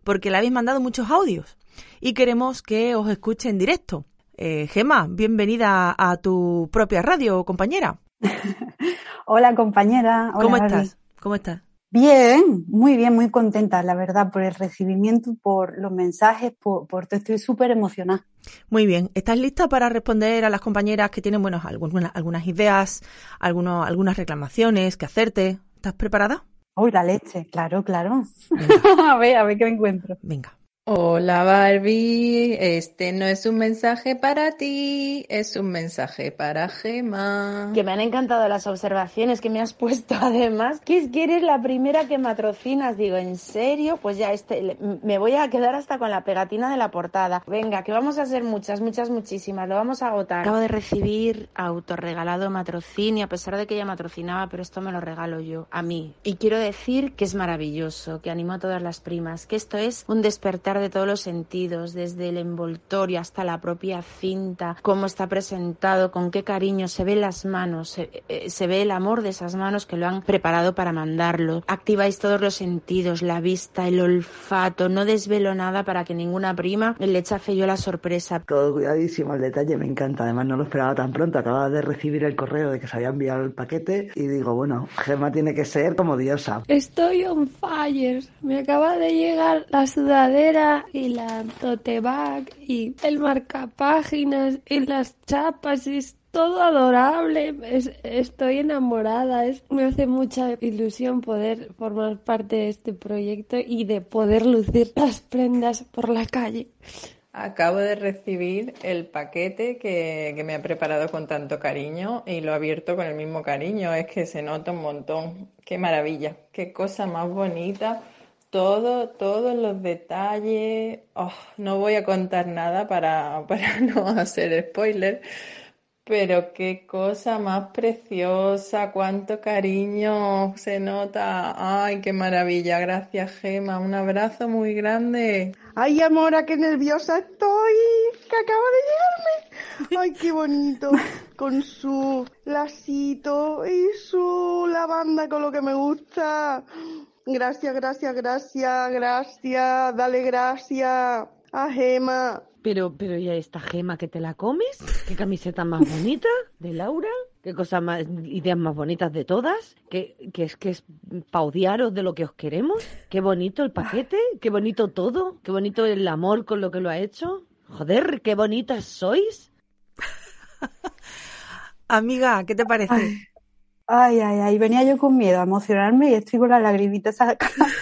porque le habéis mandado muchos audios y queremos que os escuche en directo. Eh, Gema, bienvenida a tu propia radio, compañera. [laughs] Hola, compañera. Hola, ¿Cómo Gaby. estás? ¿Cómo estás? Bien, muy bien, muy contenta, la verdad, por el recibimiento, por los mensajes, por, por todo. Estoy súper emocionada. Muy bien. ¿Estás lista para responder a las compañeras que tienen, bueno, algunas, algunas ideas, algunos, algunas reclamaciones que hacerte? ¿Estás preparada? Uy, la leche, claro, claro. [laughs] a ver, a ver qué me encuentro. Venga. Hola Barbie, este no es un mensaje para ti, es un mensaje para Gema. Que me han encantado las observaciones que me has [laughs] puesto además, que es que eres la primera que matrocinas. Digo, ¿en serio? Pues ya este, me voy a quedar hasta con la pegatina de la portada. Venga, que vamos a hacer muchas, muchas, muchísimas, lo vamos a agotar. Acabo de recibir autorregalado matrocinio, a pesar de que ella matrocinaba, pero esto me lo regalo yo, a mí. Y quiero decir que es maravilloso, que animo a todas las primas, que esto es un despertar de todos los sentidos, desde el envoltorio hasta la propia cinta, cómo está presentado, con qué cariño, se ve las manos, se, eh, se, ve el amor de esas manos que lo han preparado para mandarlo. Activáis todos los sentidos, la vista, el olfato, no desvelo nada para que ninguna prima le chafe yo la sorpresa. Todo cuidadísimo, el detalle me encanta, además no lo esperaba tan pronto, acababa de recibir el correo de que se había enviado el paquete y digo, bueno, Gemma tiene que ser como diosa. Estoy on fire, me acaba de llegar la sudadera y la tote bag y el marcapáginas y las chapas y es todo adorable. Es, estoy enamorada. Es, me hace mucha ilusión poder formar parte de este proyecto y de poder lucir las prendas por la calle. Acabo de recibir el paquete que, que, me ha preparado con tanto cariño y lo he abierto con el mismo cariño. Es que se nota un montón. Qué maravilla, qué cosa más bonita todo, todos los detalles. Oh, no voy a contar nada para, [laughs] para no hacer spoiler, pero qué cosa más preciosa, cuánto cariño se nota. Ay, qué maravilla. Gracias, Gema. Un abrazo muy grande. Ay, amora, qué nerviosa estoy, que acaba de llegarme. Ay, qué bonito. [laughs] Con su lacito y su lavanda con lo que me gusta. Gracias, gracias, gracias, gracias. Dale gracias a Gema. Pero, pero ya esta Gema que te la comes, qué camiseta más bonita de Laura, qué cosas más, ideas más bonitas de todas, que, que es que es para odiaros de lo que os queremos, qué bonito el paquete, qué bonito todo, qué bonito el amor con lo que lo ha hecho. Joder, qué bonitas sois. [laughs] Amiga, ¿qué te parece? Ay. Ay, ay, ay, venía yo con miedo a emocionarme y estoy con las lagrimitas [laughs] sacadas.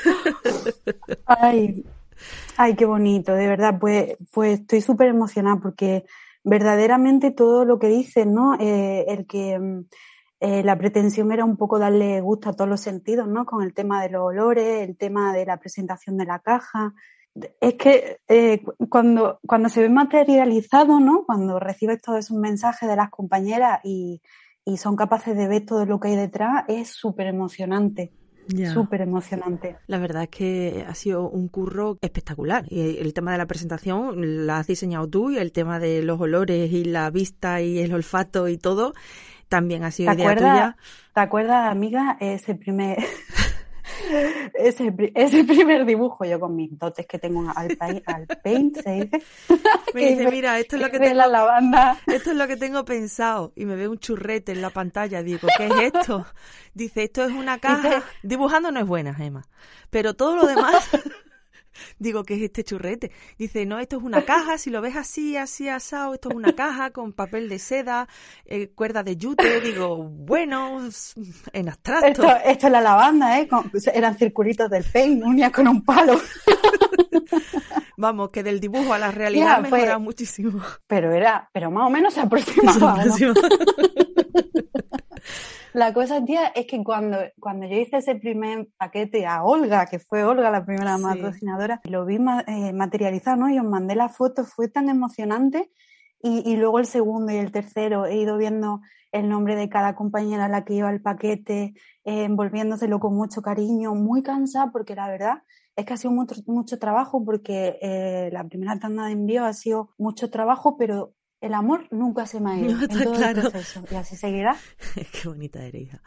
ay, ay, qué bonito, de verdad, pues, pues estoy súper emocionada porque verdaderamente todo lo que dicen, ¿no? Eh, el que eh, la pretensión era un poco darle gusto a todos los sentidos, ¿no? Con el tema de los olores, el tema de la presentación de la caja, es que eh, cu- cuando, cuando se ve materializado, ¿no? Cuando recibes todos esos mensajes de las compañeras y, y son capaces de ver todo lo que hay detrás, es súper emocionante. Súper emocionante. La verdad es que ha sido un curro espectacular. Y el tema de la presentación la has diseñado tú y el tema de los olores y la vista y el olfato y todo también ha ¿Te sido idea acuerdas, tuya. ¿te acuerdas, amiga, ese primer, ese, ese primer dibujo yo con mis dotes que tengo al, al paint, se [laughs] dice? Me dice, mira, esto es lo que tengo, la lavanda. esto es lo que tengo pensado. Y me ve un churrete en la pantalla. Digo, ¿qué es esto? Dice, esto es una caja. Dibujando no es buena, Gemma. Pero todo lo demás. [laughs] [laughs] Digo, ¿qué es este churrete? Dice, no, esto es una caja, si lo ves así, así asado, esto es una caja con papel de seda, eh, cuerda de yute. Digo, bueno, en abstracto. Esto, esto es la lavanda, ¿eh? Con- eran circulitos del paint, uñas con un palo. [laughs] Vamos, que del dibujo a la realidad fue- mejorado muchísimo. Pero era, pero más o menos se aproximaba, ¿no? [laughs] [laughs] La cosa, tía, es que cuando, cuando yo hice ese primer paquete a Olga, que fue Olga la primera Sí. patrocinadora, lo vi eh, materializado, ¿no? Y os mandé la foto, fue tan emocionante. Y, y luego el segundo y el tercero, he ido viendo el nombre de cada compañera a la que iba el paquete, eh, envolviéndoselo con mucho cariño, muy cansada, porque la verdad es que ha sido mucho, mucho trabajo, porque eh, la primera tanda de envío ha sido mucho trabajo, pero el amor nunca se me ha ido No, en está todo claro. el proceso. Y así seguirá. [laughs] Qué bonita eres, hija.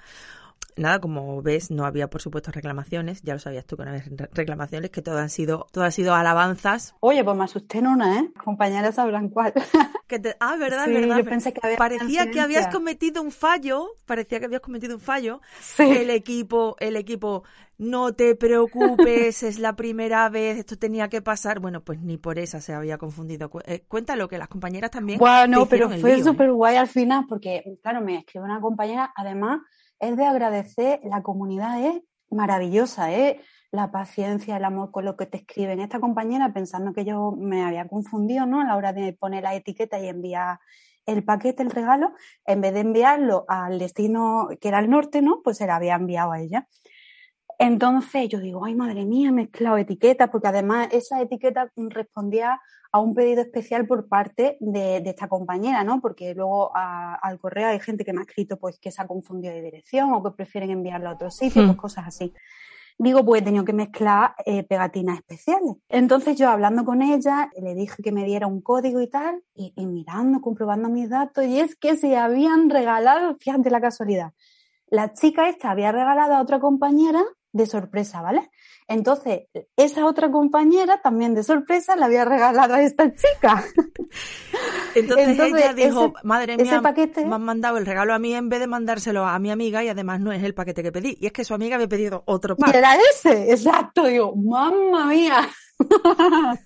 Nada, como ves, no había, por supuesto, reclamaciones. Ya lo sabías tú que no había re- reclamaciones, que todo han sido, todo han sido alabanzas. Oye, pues me asusté en una, ¿eh? Compañeras sabrán cuál. [laughs] Que te- ah, verdad, Sí, verdad. yo pensé que había Parecía que habías cometido un fallo. Parecía que habías cometido un fallo. Sí. El equipo, el equipo, no te preocupes, es la primera vez, esto tenía que pasar. Bueno, pues ni por esa se había confundido. Eh, cuéntalo, que las compañeras también. Bueno, te pero fue ¿eh? súper guay al final porque, claro, me escribió una compañera, además es de agradecer, la comunidad es maravillosa, ¿eh? La paciencia, el amor con lo que te escriben. Esta compañera, pensando que yo me había confundido, ¿no? A la hora de poner la etiqueta y enviar el paquete, el regalo, en vez de enviarlo al destino que era el norte, ¿no? Pues se la había enviado a ella. Entonces yo digo, ay madre mía, he mezclado etiquetas, porque además esa etiqueta respondía a un pedido especial por parte de, de esta compañera, ¿no? Porque luego a- al correo hay gente que me ha escrito pues que se ha confundido de dirección o que prefieren enviarlo a otro sitio, Hmm. pues cosas así. Digo, pues he tenido que mezclar eh, pegatinas especiales. Entonces yo hablando con ella, le dije que me diera un código y tal, y, y mirando, comprobando mis datos, y es que se habían regalado, fíjate la casualidad, la chica esta había regalado a otra compañera de sorpresa, ¿vale? Entonces, esa otra compañera también de sorpresa le había regalado a esta chica. Entonces, [laughs] Entonces, ella dijo, ese- madre ese mía, paquete- me han mandado el regalo a mí en vez de mandárselo a mi amiga y además no es el paquete que pedí. Y es que su amiga había pedido otro pack. era ese, exacto. Digo, mamma mía. [laughs]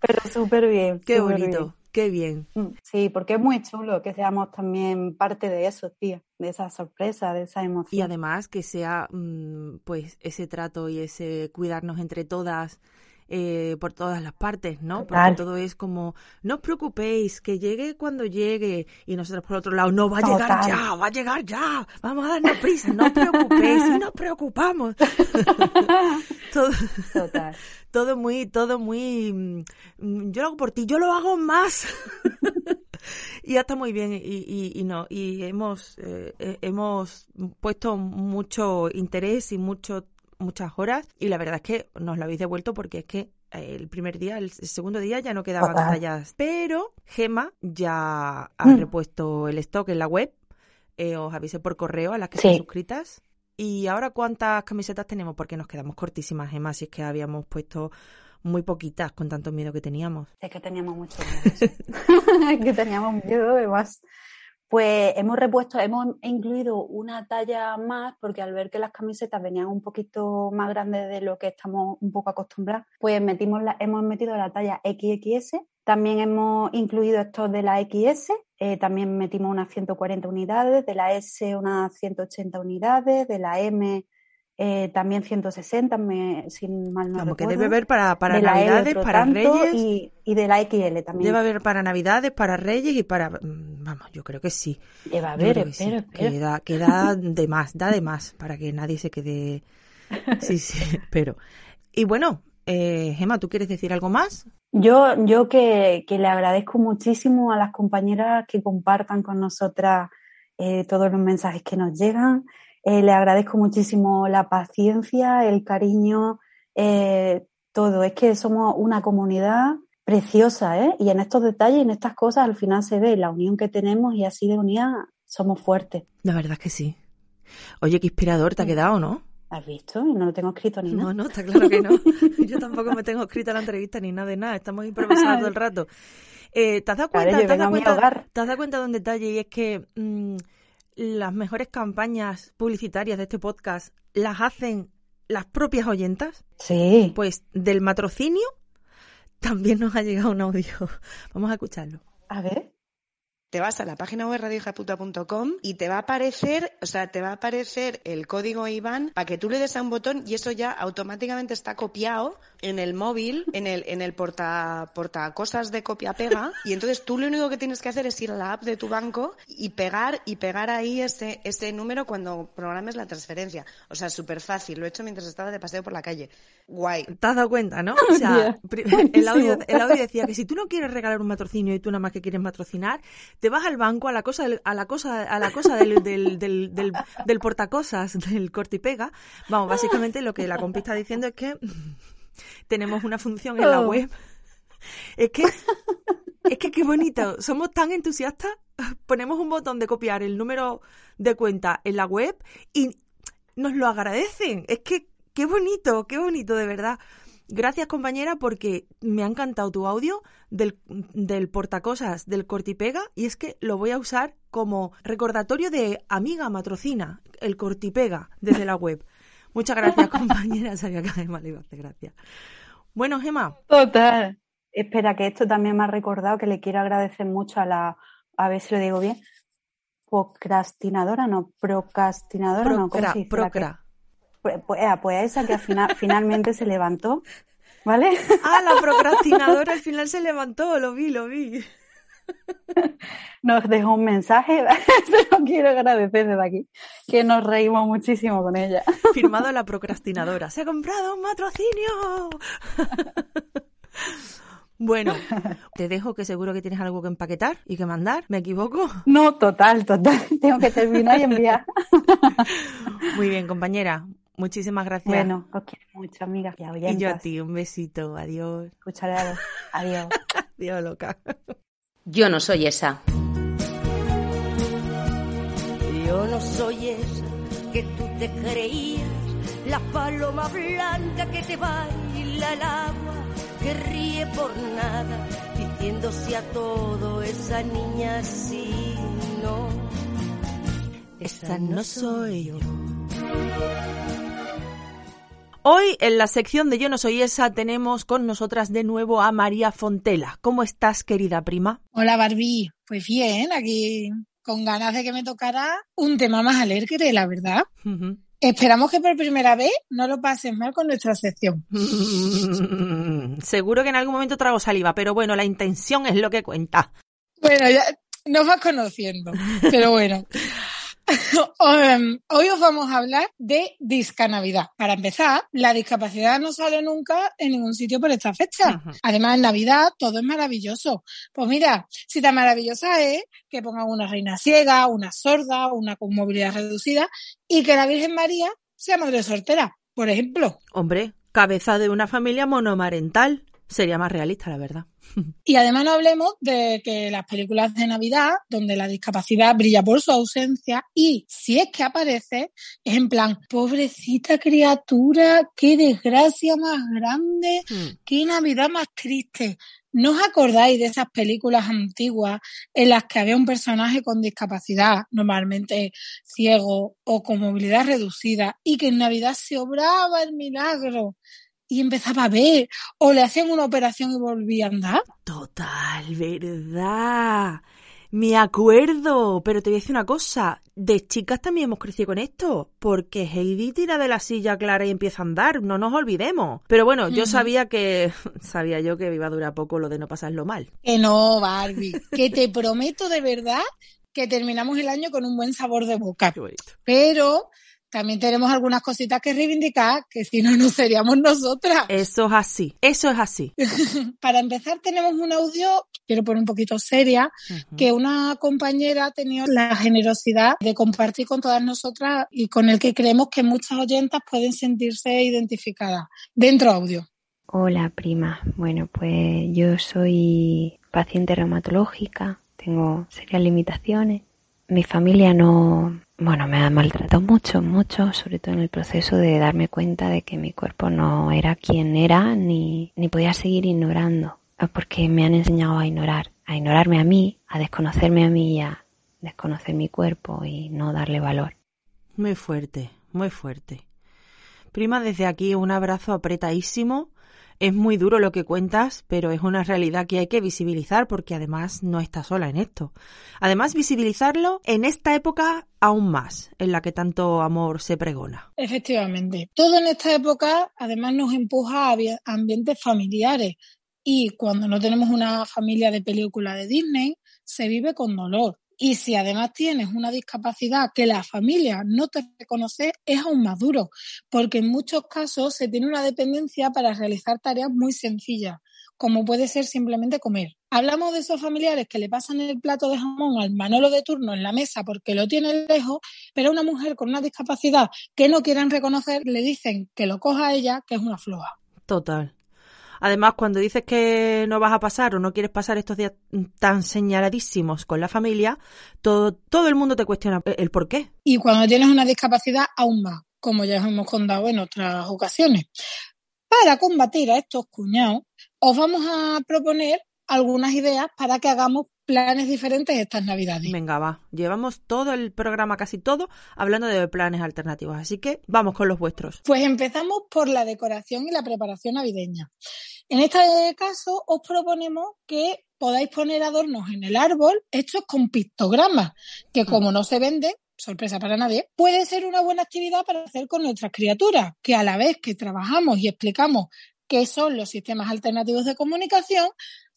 Pero súper bien. Qué bonito, qué bien. Mm, Sí, porque es muy chulo que seamos también parte de eso, tía, de esa sorpresa, de esa emoción. Y además que sea mm, pues ese trato y ese cuidarnos entre todas eh, por todas las partes, ¿no? Porque todo es como, no os preocupéis, que llegue cuando llegue. Y nosotros por otro lado, no, va a llegar ya, va a llegar ya, vamos a darnos prisa, no os preocupéis, y nos preocupamos. [laughs] todo, Total. todo muy, todo muy, mm, yo lo hago por ti, yo lo hago más. [laughs] y ya está muy bien y, y, y no y hemos eh, eh, hemos puesto mucho interés y mucho muchas horas y la verdad es que nos lo habéis devuelto porque es que eh, el primer día, el segundo día ya no quedaban Total. tallas. Pero Gema ya ha Mm. repuesto el stock en la web. Eh, os avisé por correo a las que Sí. están suscritas. Y ahora, ¿cuántas camisetas tenemos? Porque nos quedamos cortísimas, Gema, si es que habíamos puesto muy poquitas con tanto miedo que teníamos. Es que teníamos mucho miedo. [laughs] es que teníamos miedo de más. Pues hemos repuesto, hemos incluido una talla más, porque al ver que las camisetas venían un poquito más grandes de lo que estamos un poco acostumbrados, pues metimos la, hemos metido la talla XXS. También hemos incluido estos de la XS, eh, también metimos unas 140 unidades, de la S unas 180 unidades, de la M eh, también 160, me, sin mal no Vamos, que debe haber para, para De L Navidades, para tanto Reyes. Y, y de la XL también. Debe haber para Navidades, para Reyes y para... mm, Vamos, yo creo que sí. Debe haber, creo que sí, espera, espera. Que da, que da de más, da de más, para que nadie se quede... [laughs] Sí, sí, pero... Y bueno, Eh, Gemma, ¿tú quieres decir algo más? Yo, yo que, que le agradezco muchísimo a las compañeras que compartan con nosotras eh, todos los mensajes que nos llegan. Eh, le agradezco muchísimo la paciencia, el cariño, eh, todo. Es que somos una comunidad preciosa, ¿eh? Y en estos detalles, en estas cosas, al final se ve la unión que tenemos y así de unidad somos fuertes. La verdad es que sí. Oye, qué inspirador te ha quedado, ¿no? ¿Has visto? Y no lo tengo escrito ni nada. No, no, está claro que no. [laughs] Yo tampoco me tengo escrita la entrevista ni nada de nada. Estamos improvisando todo el rato. Eh, ¿Te has dado cuenta, Claro, te has dado cuenta, te has dado cuenta de un detalle y es que mm, las mejores campañas publicitarias de este podcast las hacen las propias oyentas? Sí. Pues del matrocinio también nos ha llegado un audio. [laughs] Vamos a escucharlo. A ver. Te vas a la página web radiojaputa.com y te va a aparecer, o sea, te va a aparecer el código IBAN para que tú le des a un botón y eso ya automáticamente está copiado en el móvil, en el, en el porta, porta cosas de copia pega y entonces tú lo único que tienes que hacer es ir a la app de tu banco y pegar y pegar ahí ese, ese número cuando programes la transferencia. O sea, súper fácil. Lo he hecho mientras estaba de paseo por la calle. Guay. ¿Te has dado cuenta, no? [laughs] O sea, el audio, el audio decía que si tú no quieres regalar un matrocinio y tú nada más que quieres matrocinar, te vas al banco a la cosa del, a la cosa, a la cosa del, [laughs] del, del, del, del portacosas, del corte y pega. Vamos, básicamente lo que la compi está diciendo es que [laughs] tenemos una función en la Oh. web. Es que, es que qué bonito. Somos tan entusiastas. Ponemos un botón de copiar el número de cuenta en la web y nos lo agradecen. Es que qué bonito, qué bonito, de verdad. Gracias, compañera, porque me ha encantado tu audio del, del portacosas del cortipega y es que lo voy a usar como recordatorio de amiga matrocina, el cortipega, desde la web. Muchas gracias, [laughs] compañera. [laughs] Sabía que a Gemma le iba a hacer gracia. Bueno, Gemma. Total. Espera, que esto también me ha recordado que le quiero agradecer mucho a la, a ver si lo digo bien, procrastinadora, no, procrastinadora, no, ¿cómo se dice? Procra. Pues, pues, eh, pues a esa que al final, [laughs] finalmente se levantó, ¿vale? [laughs] Ah, la procrastinadora al final se levantó, lo vi, lo vi. [laughs] Nos dejó un mensaje, se lo quiero agradecer desde aquí, que nos reímos muchísimo con ella. Firmado la procrastinadora. Se ha comprado un matrocinio. Bueno, te dejo que seguro que tienes algo que empaquetar y que mandar. ¿Me equivoco? No, total, total. Tengo que terminar y enviar. Muy bien, compañera. Muchísimas gracias. Bueno, os quiero mucho, amigas y y yo a ti, un besito. Adiós. Cuchareados. Adiós. [laughs] Adiós, loca. Yo no soy esa. Yo no soy esa que tú te creías, la paloma blanca que te baila el agua, que ríe por nada, diciéndose a todo esa niña sí, no. Esa no soy yo. Hoy en la sección de Yo no soy esa tenemos con nosotras de nuevo a María Fontela. ¿Cómo estás, querida prima? Hola Barbie, pues bien, aquí con ganas de que me tocara un tema más alegre, la verdad. Esperamos que por primera vez no lo pases mal con nuestra sección. [laughs] Seguro que en algún momento trago saliva, pero bueno, la intención es lo que cuenta. Bueno, ya nos vas conociendo, pero bueno. [laughs] Um, [laughs] Hoy os vamos a hablar de discanavidad. Para empezar, la discapacidad no sale nunca en ningún sitio por esta fecha. Además, en Navidad todo es maravilloso. Pues mira, si tan maravillosa es que pongan una reina ciega, una sorda, una con movilidad reducida y que la Virgen María sea madre soltera, por ejemplo. Hombre, cabeza de una familia monomarental. Sería más realista, la verdad. [laughs] Y además no hablemos de que las películas de Navidad, donde la discapacidad brilla por su ausencia, y si es que aparece, es en plan, pobrecita criatura, qué desgracia más grande, qué Navidad más triste. ¿No os acordáis de esas películas antiguas en las que había un personaje con discapacidad, normalmente ciego o con movilidad reducida, y que en Navidad se obraba el milagro? Y empezaba a ver, o le hacían una operación y volvía a andar. Total, verdad. Me acuerdo, pero te voy a decir una cosa. De chicas también hemos crecido con esto, porque Heidi tira de la silla clara y empieza a andar, no nos olvidemos. Pero bueno, yo sabía que, [laughs] sabía yo que iba a durar poco lo de no pasarlo mal. Que no, Barbie, que te prometo de verdad que terminamos el año con un buen sabor de boca. Pero también tenemos algunas cositas que reivindicar, que si no, no seríamos nosotras. [laughs] Eso es así, eso es así. Para empezar, tenemos un audio, quiero poner un poquito seria, que una compañera ha tenido la generosidad de compartir con todas nosotras y con el que creemos que muchas oyentas pueden sentirse identificadas. Dentro audio. Hola, prima. Bueno, pues yo soy paciente reumatológica, tengo serias limitaciones. Mi familia no, bueno, me ha maltratado mucho, mucho, sobre todo en el proceso de darme cuenta de que mi cuerpo no era quien era ni, ni podía seguir ignorando, porque me han enseñado a ignorar, a ignorarme a mí, a desconocerme a mí y a desconocer mi cuerpo y no darle valor. Muy fuerte, muy fuerte. Prima, desde aquí un abrazo apretadísimo es muy duro lo que cuentas, pero es una realidad que hay que visibilizar porque además no está sola en esto. Además, visibilizarlo en esta época aún más, en la que tanto amor se pregona. Efectivamente. Todo en esta época además nos empuja a ambientes familiares y cuando no tenemos una familia de película de Disney, se vive con dolor. Y si además tienes una discapacidad que la familia no te reconoce, es aún más duro, porque en muchos casos se tiene una dependencia para realizar tareas muy sencillas, como puede ser simplemente comer. Hablamos de esos familiares que le pasan el plato de jamón al manolo de turno en la mesa porque lo tienen lejos, pero a una mujer con una discapacidad que no quieren reconocer le dicen que lo coja a ella, que es una floja. Total. Además, cuando dices que no vas a pasar o no quieres pasar estos días tan señaladísimos con la familia, todo, todo el mundo te cuestiona el por qué. Y cuando tienes una discapacidad, aún más, como ya os hemos contado en otras ocasiones. Para combatir a estos cuñados, os vamos a proponer algunas ideas para que hagamos planes diferentes estas navidades. Venga, va. Llevamos todo el programa, casi todo, hablando de planes alternativos. Así que vamos con los vuestros. Pues empezamos por la decoración y la preparación navideña. En este caso, os proponemos que podáis poner adornos en el árbol hechos con pictogramas, que como no se venden, sorpresa para nadie, puede ser una buena actividad para hacer con nuestras criaturas, que a la vez que trabajamos y explicamos qué son los sistemas alternativos de comunicación,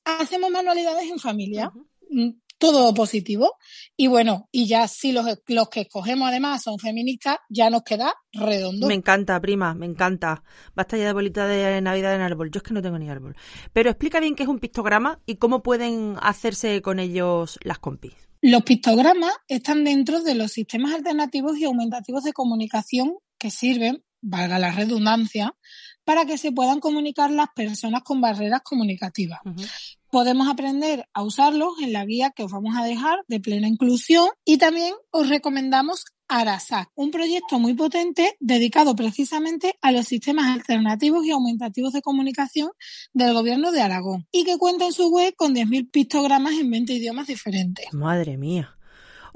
hacemos manualidades en familia. Mm, todo positivo. Y bueno, y ya si los, los que escogemos además son feministas, ya nos queda redondo. Me encanta, prima, me encanta. Basta ya de bolita de Navidad en árbol. Yo es que no tengo ni árbol. Pero explica bien qué es un pictograma y cómo pueden hacerse con ellos las compis. Los pictogramas están dentro de los sistemas alternativos y aumentativos de comunicación que sirven, valga la redundancia, para que se puedan comunicar las personas con barreras comunicativas podemos aprender a usarlos en la guía que os vamos a dejar de plena inclusión y también os recomendamos Arasac, un proyecto muy potente dedicado precisamente a los sistemas alternativos y aumentativos de comunicación del gobierno de Aragón y que cuenta en su web con 10.000 pictogramas en 20 idiomas diferentes. Madre mía.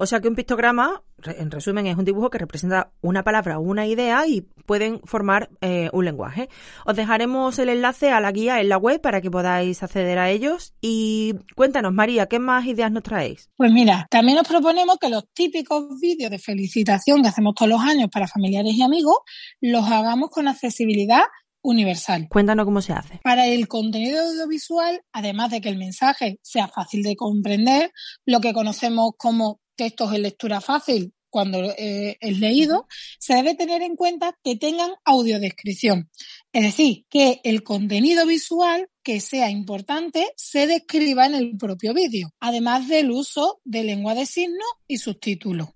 O sea que un pictograma, en resumen, es un dibujo que representa una palabra o una idea y pueden formar eh, un lenguaje. Os dejaremos el enlace a la guía en la web para que podáis acceder a ellos. Y cuéntanos, María, ¿qué más ideas nos traéis? Pues mira, también os proponemos que los típicos vídeos de felicitación que hacemos todos los años para familiares y amigos los hagamos con accesibilidad universal. Cuéntanos cómo se hace. Para el contenido audiovisual, además de que el mensaje sea fácil de comprender, lo que conocemos como textos en lectura fácil cuando eh, es leído, se debe tener en cuenta que tengan audiodescripción. Es decir, que el contenido visual que sea importante se describa en el propio vídeo, además del uso de lengua de signos y subtítulos.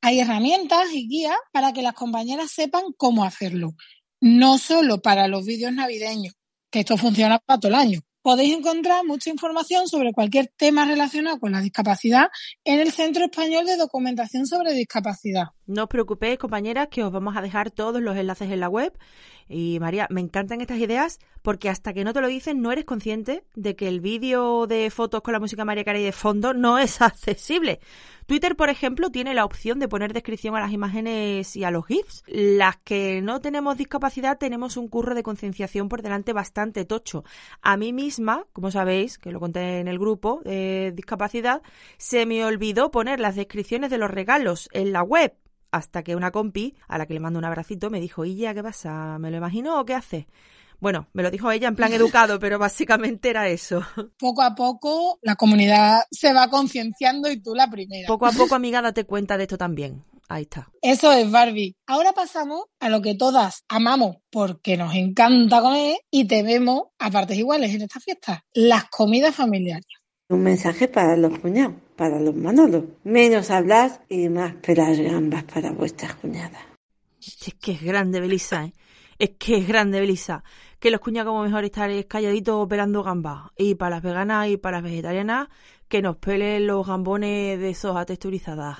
Hay herramientas y guías para que las compañeras sepan cómo hacerlo, no solo para los vídeos navideños, que esto funciona para todo el año, podéis encontrar mucha información sobre cualquier tema relacionado con la discapacidad en el Centro Español de Documentación sobre Discapacidad. No os preocupéis, compañeras, que os vamos a dejar todos los enlaces en la web. Y María, me encantan estas ideas porque hasta que no te lo dicen no eres consciente de que el vídeo de fotos con la música María Carey de fondo no es [laughs] accesible. Twitter, por ejemplo, tiene la opción de poner descripción a las imágenes y a los GIFs. Las que no tenemos discapacidad tenemos un curro de concienciación por delante bastante tocho. A mí misma, como sabéis, que lo conté en el grupo de discapacidad, se me olvidó poner las descripciones de los regalos en la web hasta que una compi, a la que le mando un abracito, me dijo, ¿y ya qué pasa? ¿Me lo imagino o qué hace? Bueno, me lo dijo ella en plan [laughs] educado, pero básicamente era eso. Poco a poco la comunidad se va concienciando y tú la primera. Poco a poco, amiga, [laughs] date cuenta de esto también. Ahí está. Eso es Barbie. Ahora pasamos a lo que todas amamos porque nos encanta comer y tememos a partes iguales en esta fiesta, las comidas familiares. Un mensaje para los cuñados, para los manolos. Menos hablar y más pelar gambas para vuestras cuñadas. Es que es grande, Belisa, ¿eh? Es que es grande, Belisa. Que los cuñados como mejor estar calladitos pelando gambas. Y para las veganas y para las vegetarianas, que nos pelen los gambones de soja texturizadas.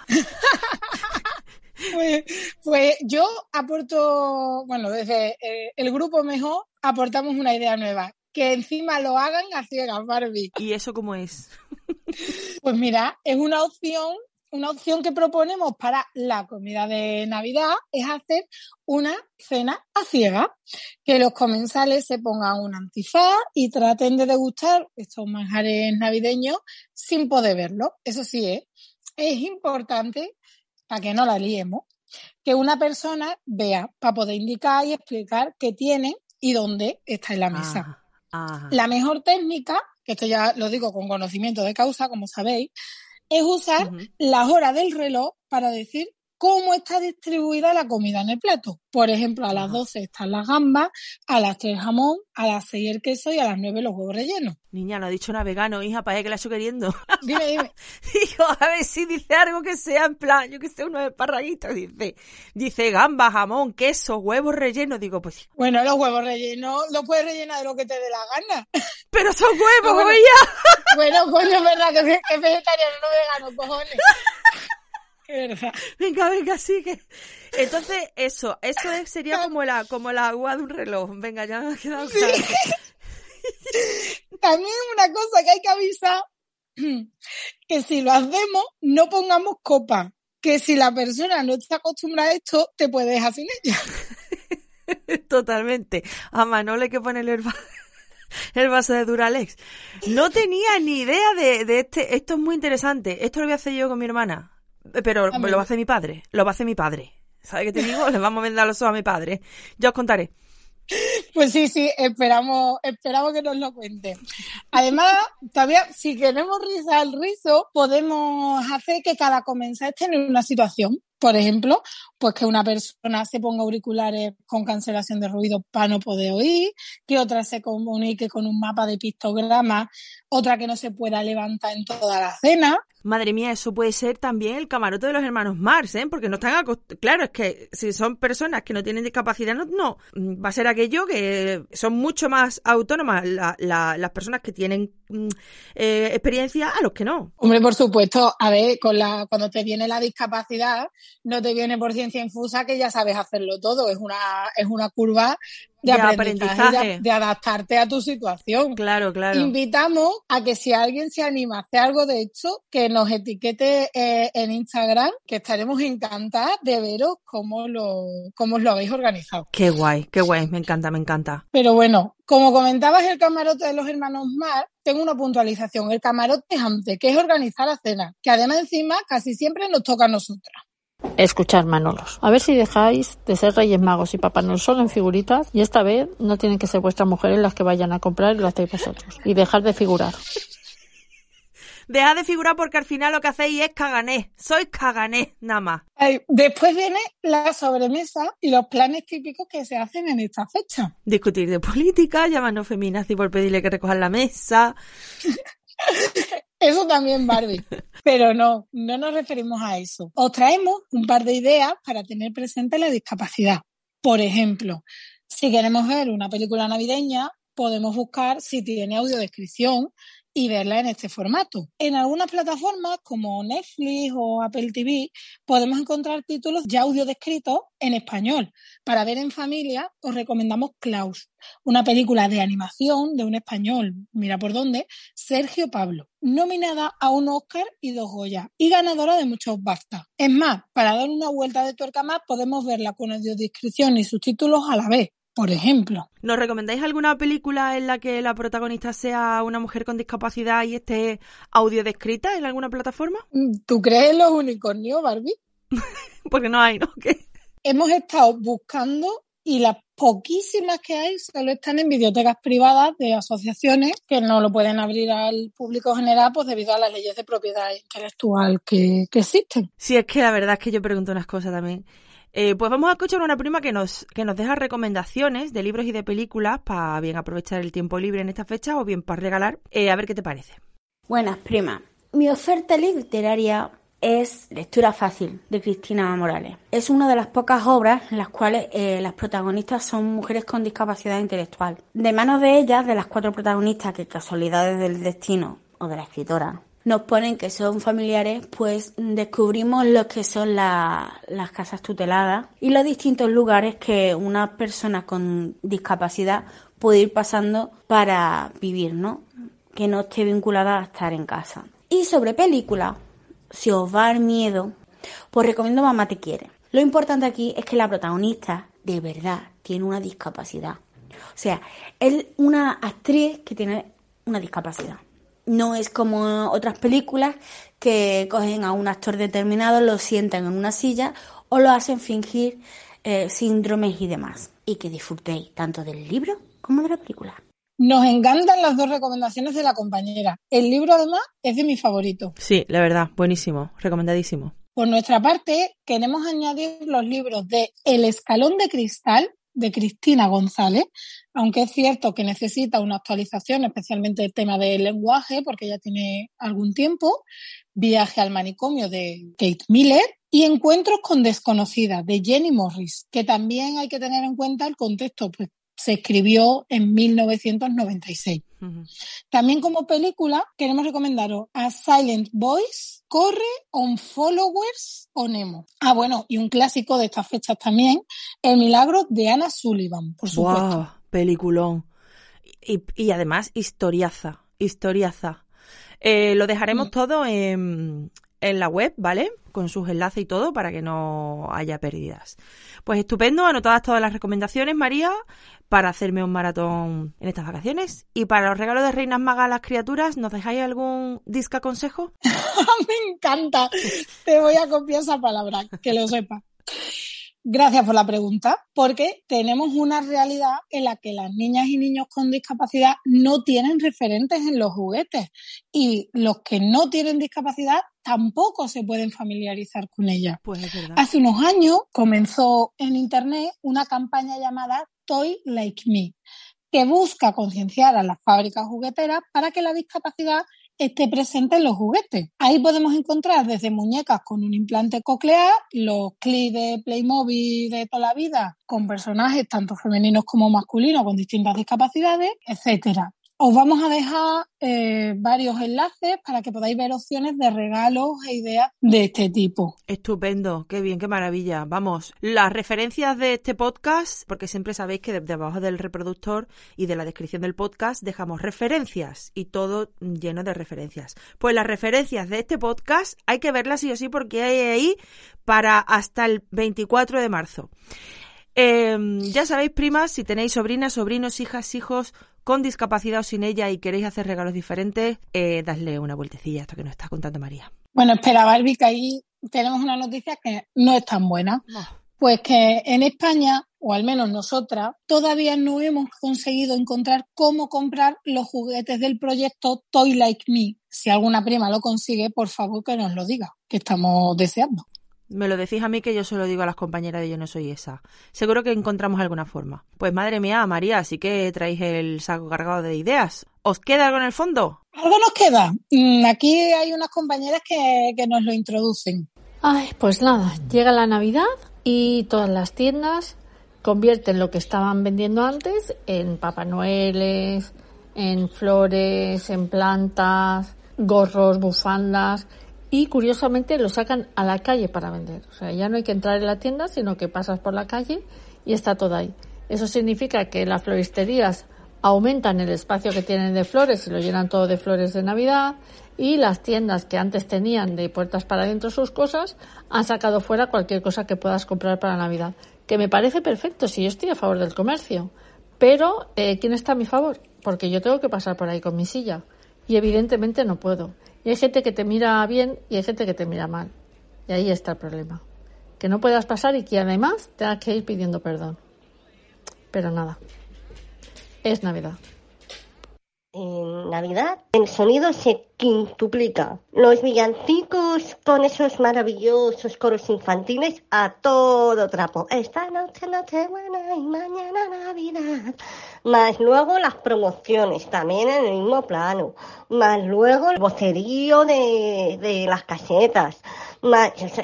Pues, pues yo aporto, bueno, desde eh, el grupo mejor aportamos una idea nueva. Que encima lo hagan a ciegas, Barbie. ¿Y eso cómo es? [laughs] Pues mira, es una opción, una opción que proponemos para la comida de Navidad es hacer una cena a ciegas. Que los comensales se pongan un antifaz y traten de degustar estos manjares navideños sin poder verlo. Eso sí, ¿eh? es importante para que no la liemos, que una persona vea para poder indicar y explicar qué tiene y dónde está en la mesa. Ah, La mejor técnica, que esto ya lo digo con conocimiento de causa, como sabéis, es usar las horas del reloj para decir cómo está distribuida la comida en el plato. Por ejemplo, a las 12 están las gambas, a las 3 jamón, a las 6 el queso y a las 9 los huevos rellenos. Niña, no ha dicho nada vegano, hija, para que la estoy queriendo. [laughs] Dime, dime. [laughs] Digo, a ver si dice algo que sea en plan, yo que sé, unos esparraguitos. Dice, dice gamba, jamón, queso, huevos rellenos. Digo, pues Bueno, los huevos rellenos los puedes rellenar de lo que te dé la gana. [laughs] Pero son huevos, bueno, oye. Bueno, coño, es verdad que es vegetariano, no vegano, cojones. [laughs] Verdad. Venga, venga, sigue. Entonces, eso, eso es- sería como la, como la agua de un reloj. Venga, ya me ha quedado claro. [laughs] También una cosa que hay que avisar, [clears throat] que si lo hacemos, no pongamos copa. Que si la persona no está acostumbrada a esto, te puedes dejar sin ella. [laughs] Totalmente. A Manolo hay que ponerle el, va- el vaso de Duralex. No tenía ni idea de, de este. Esto es muy interesante. Esto lo voy a hacer yo con mi hermana. Pero lo va a hacer mi padre. Lo va a hacer mi padre. ¿Sabes qué te digo? Le vamos a vender los ojos a mi padre. Ya os contaré. Pues sí, sí, esperamos, esperamos que nos lo cuente. Además, todavía, si queremos rizar el rizo, podemos hacer que cada comensal esté en una situación. Por ejemplo, pues que una persona se ponga auriculares con cancelación de ruido para no poder oír, que otra se comunique con un mapa de pictograma, otra que no se pueda levantar en toda la cena. Madre mía, eso puede ser también el camarote de los hermanos Mars, ¿eh? Porque no están acostumbrados. Claro, es que si son personas que no tienen discapacidad, no, no. Va a ser aquello que son mucho más autónomas la- la- las personas que tienen mm, eh, experiencia a los que no. Hombre, por supuesto, a ver, con la, cuando te viene la discapacidad, no te viene por ciencia infusa que ya sabes hacerlo todo. Es una, es una curva de, De aprendizaje, aprendizaje. De, de adaptarte a tu situación. Claro, claro. Invitamos a que si alguien se anima a hacer algo de esto, que nos etiquete eh, en Instagram, que estaremos encantadas de veros cómo lo, cómo os lo habéis organizado. Qué guay, qué guay, me encanta, me encanta. Pero bueno, como comentabas el camarote de los hermanos Mar, tengo una puntualización. El camarote es antes, que es organizar la cena, que además encima casi siempre nos toca a nosotras. Escuchad, Manolos. A ver si dejáis de ser Reyes Magos y Papá Noel solo en figuritas y esta vez no tienen que ser vuestras mujeres las que vayan a comprar y lo hacéis vosotros. Y dejar de figurar. Dejad de figurar porque al final lo que hacéis es cagané. Sois cagané, nada más. Después viene la sobremesa y los planes típicos que se hacen en esta fecha. Discutir de política, llamarnos feminazis por pedirle que recojan la mesa. [laughs] Eso también, Barbie. [laughs] Pero no, no nos referimos a eso. Os traemos un par de ideas para tener presente la discapacidad. Por ejemplo, si queremos ver una película navideña, podemos buscar si tiene audiodescripción y verla en este formato. En algunas plataformas como Netflix o Apple TV podemos encontrar títulos ya audiodescritos en español. Para ver en familia os recomendamos Klaus, una película de animación de un español, mira por dónde, Sergio Pablo, nominada a un Oscar y dos Goya y ganadora de muchos BAFTA. Es más, para dar una vuelta de tuerca más podemos verla con audiodescripción y subtítulos a la vez. Por ejemplo, ¿Nos recomendáis alguna película en la que la protagonista sea una mujer con discapacidad y esté audio descrita en alguna plataforma? ¿tú crees en los unicornios, Barbie? [laughs] Porque no hay, ¿no? [laughs] ¿Qué? Hemos estado buscando y las poquísimas que hay solo están en bibliotecas privadas de asociaciones que no lo pueden abrir al público general pues debido a las leyes de propiedad intelectual que, que existen. Sí, es que la verdad es que yo pregunto unas cosas también. Eh, pues vamos a escuchar una prima que nos, que nos deja recomendaciones de libros y de películas para bien aprovechar el tiempo libre en esta fecha o bien para regalar. Eh, a ver qué te parece. Buenas, prima. Mi oferta literaria es Lectura Fácil, de Cristina Morales. Es una de las pocas obras en las cuales eh, las protagonistas son mujeres con discapacidad intelectual. De manos de ellas, de las cuatro protagonistas, que casualidades del destino, o de la escritora, nos ponen que son familiares, pues descubrimos lo que son las casas tuteladas y los distintos lugares que una persona con discapacidad puede ir pasando para vivir, ¿no? Que no esté vinculada a estar en casa. Y sobre películas, si os va dar miedo, pues recomiendo Mamá te quiere. Lo importante aquí es que la protagonista de verdad tiene una discapacidad. O sea, es una actriz que tiene una discapacidad. No es como otras películas que cogen a un actor determinado, lo sientan en una silla o lo hacen fingir eh, síndromes y demás. Y que disfrutéis tanto del libro como de la película. Nos encantan las dos recomendaciones de la compañera. El libro, además, es de mi favorito. Sí, la verdad, buenísimo, recomendadísimo. Por nuestra parte, queremos añadir los libros de El escalón de cristal de Cristina González, aunque es cierto que necesita una actualización, especialmente el tema del lenguaje, porque ya tiene algún tiempo, Viaje al manicomio de Kate Miller y Encuentros con desconocidas de Jenny Morris, que también hay que tener en cuenta el contexto, pues se escribió en 1996. También como película queremos recomendaros a Silent Voice, Corre, On Followers o Nemo. Ah, bueno, y un clásico de estas fechas también, El milagro de Anna Sullivan, por supuesto. Wow, peliculón. Y, y además, historiaza, historiaza. Eh, lo dejaremos Mm. todo en, en la web, ¿vale? Con sus enlaces y todo para que no haya pérdidas. Pues estupendo, anotadas todas las recomendaciones, María, para hacerme un maratón en estas vacaciones. Y para los regalos de Reinas Magas a las criaturas, ¿nos dejáis algún disca consejo? [laughs] Me encanta. Te voy a copiar esa palabra, que lo sepa. Gracias por la pregunta, porque tenemos una realidad en la que las niñas y niños con discapacidad no tienen referentes en los juguetes y los que no tienen discapacidad tampoco se pueden familiarizar con ella. Pues es verdad. Hace unos años comenzó en Internet una campaña llamada Toy Like Me, que busca concienciar a las fábricas jugueteras para que la discapacidad esté presente en los juguetes. Ahí podemos encontrar desde muñecas con un implante coclear, los clips de Playmobil de toda la vida, con personajes tanto femeninos como masculinos con distintas discapacidades, etcétera. Os vamos a dejar eh, varios enlaces para que podáis ver opciones de regalos e ideas de este tipo. Estupendo, qué bien, qué maravilla. Vamos, las referencias de este podcast, porque siempre sabéis que de- debajo del reproductor y de la descripción del podcast dejamos referencias y todo lleno de referencias. Pues las referencias de este podcast hay que verlas sí o sí porque hay ahí para hasta el 24 de marzo. Eh, ya sabéis, primas, si tenéis sobrinas, sobrinos, hijas, hijos con discapacidad o sin ella y queréis hacer regalos diferentes, eh, dadle una vueltecilla a esto que nos está contando María. Bueno, espera, Barbie, que ahí tenemos una noticia que no es tan buena. Pues que en España, o al menos nosotras, todavía no hemos conseguido encontrar cómo comprar los juguetes del proyecto Toy Like Me. Si alguna prima lo consigue, por favor que nos lo diga, que estamos deseando. Me lo decís a mí que yo se lo digo a las compañeras de Yo no soy esa. Seguro que encontramos alguna forma. Pues madre mía, María, así que traéis el saco cargado de ideas. ¿Os queda algo en el fondo? Algo nos queda. Mm, Aquí hay unas compañeras que, que nos lo introducen. Ay, pues nada, llega la Navidad y todas las tiendas convierten lo que estaban vendiendo antes en Papá Noeles, en flores, en plantas, gorros, bufandas y curiosamente lo sacan a la calle para vender. O sea, ya no hay que entrar en la tienda, sino que pasas por la calle y está todo ahí. Eso significa que las floristerías aumentan el espacio que tienen de flores y lo llenan todo de flores de Navidad y las tiendas que antes tenían de puertas para adentro sus cosas han sacado fuera cualquier cosa que puedas comprar para Navidad. Que me parece perfecto si yo estoy a favor del comercio. Pero, eh, ¿quién está a mi favor? Porque yo tengo que pasar por ahí con mi silla. Y evidentemente no puedo. Y hay gente que te mira bien y hay gente que te mira mal. Y ahí está el problema. Que no puedas pasar y que además tengas que ir pidiendo perdón. Pero nada, es Navidad. En Navidad el sonido se quintuplica. Los villancicos con esos maravillosos coros infantiles a todo trapo. Esta noche noche buena y mañana Navidad. Más luego las promociones también en el mismo plano. Más luego el vocerío de, de las casetas.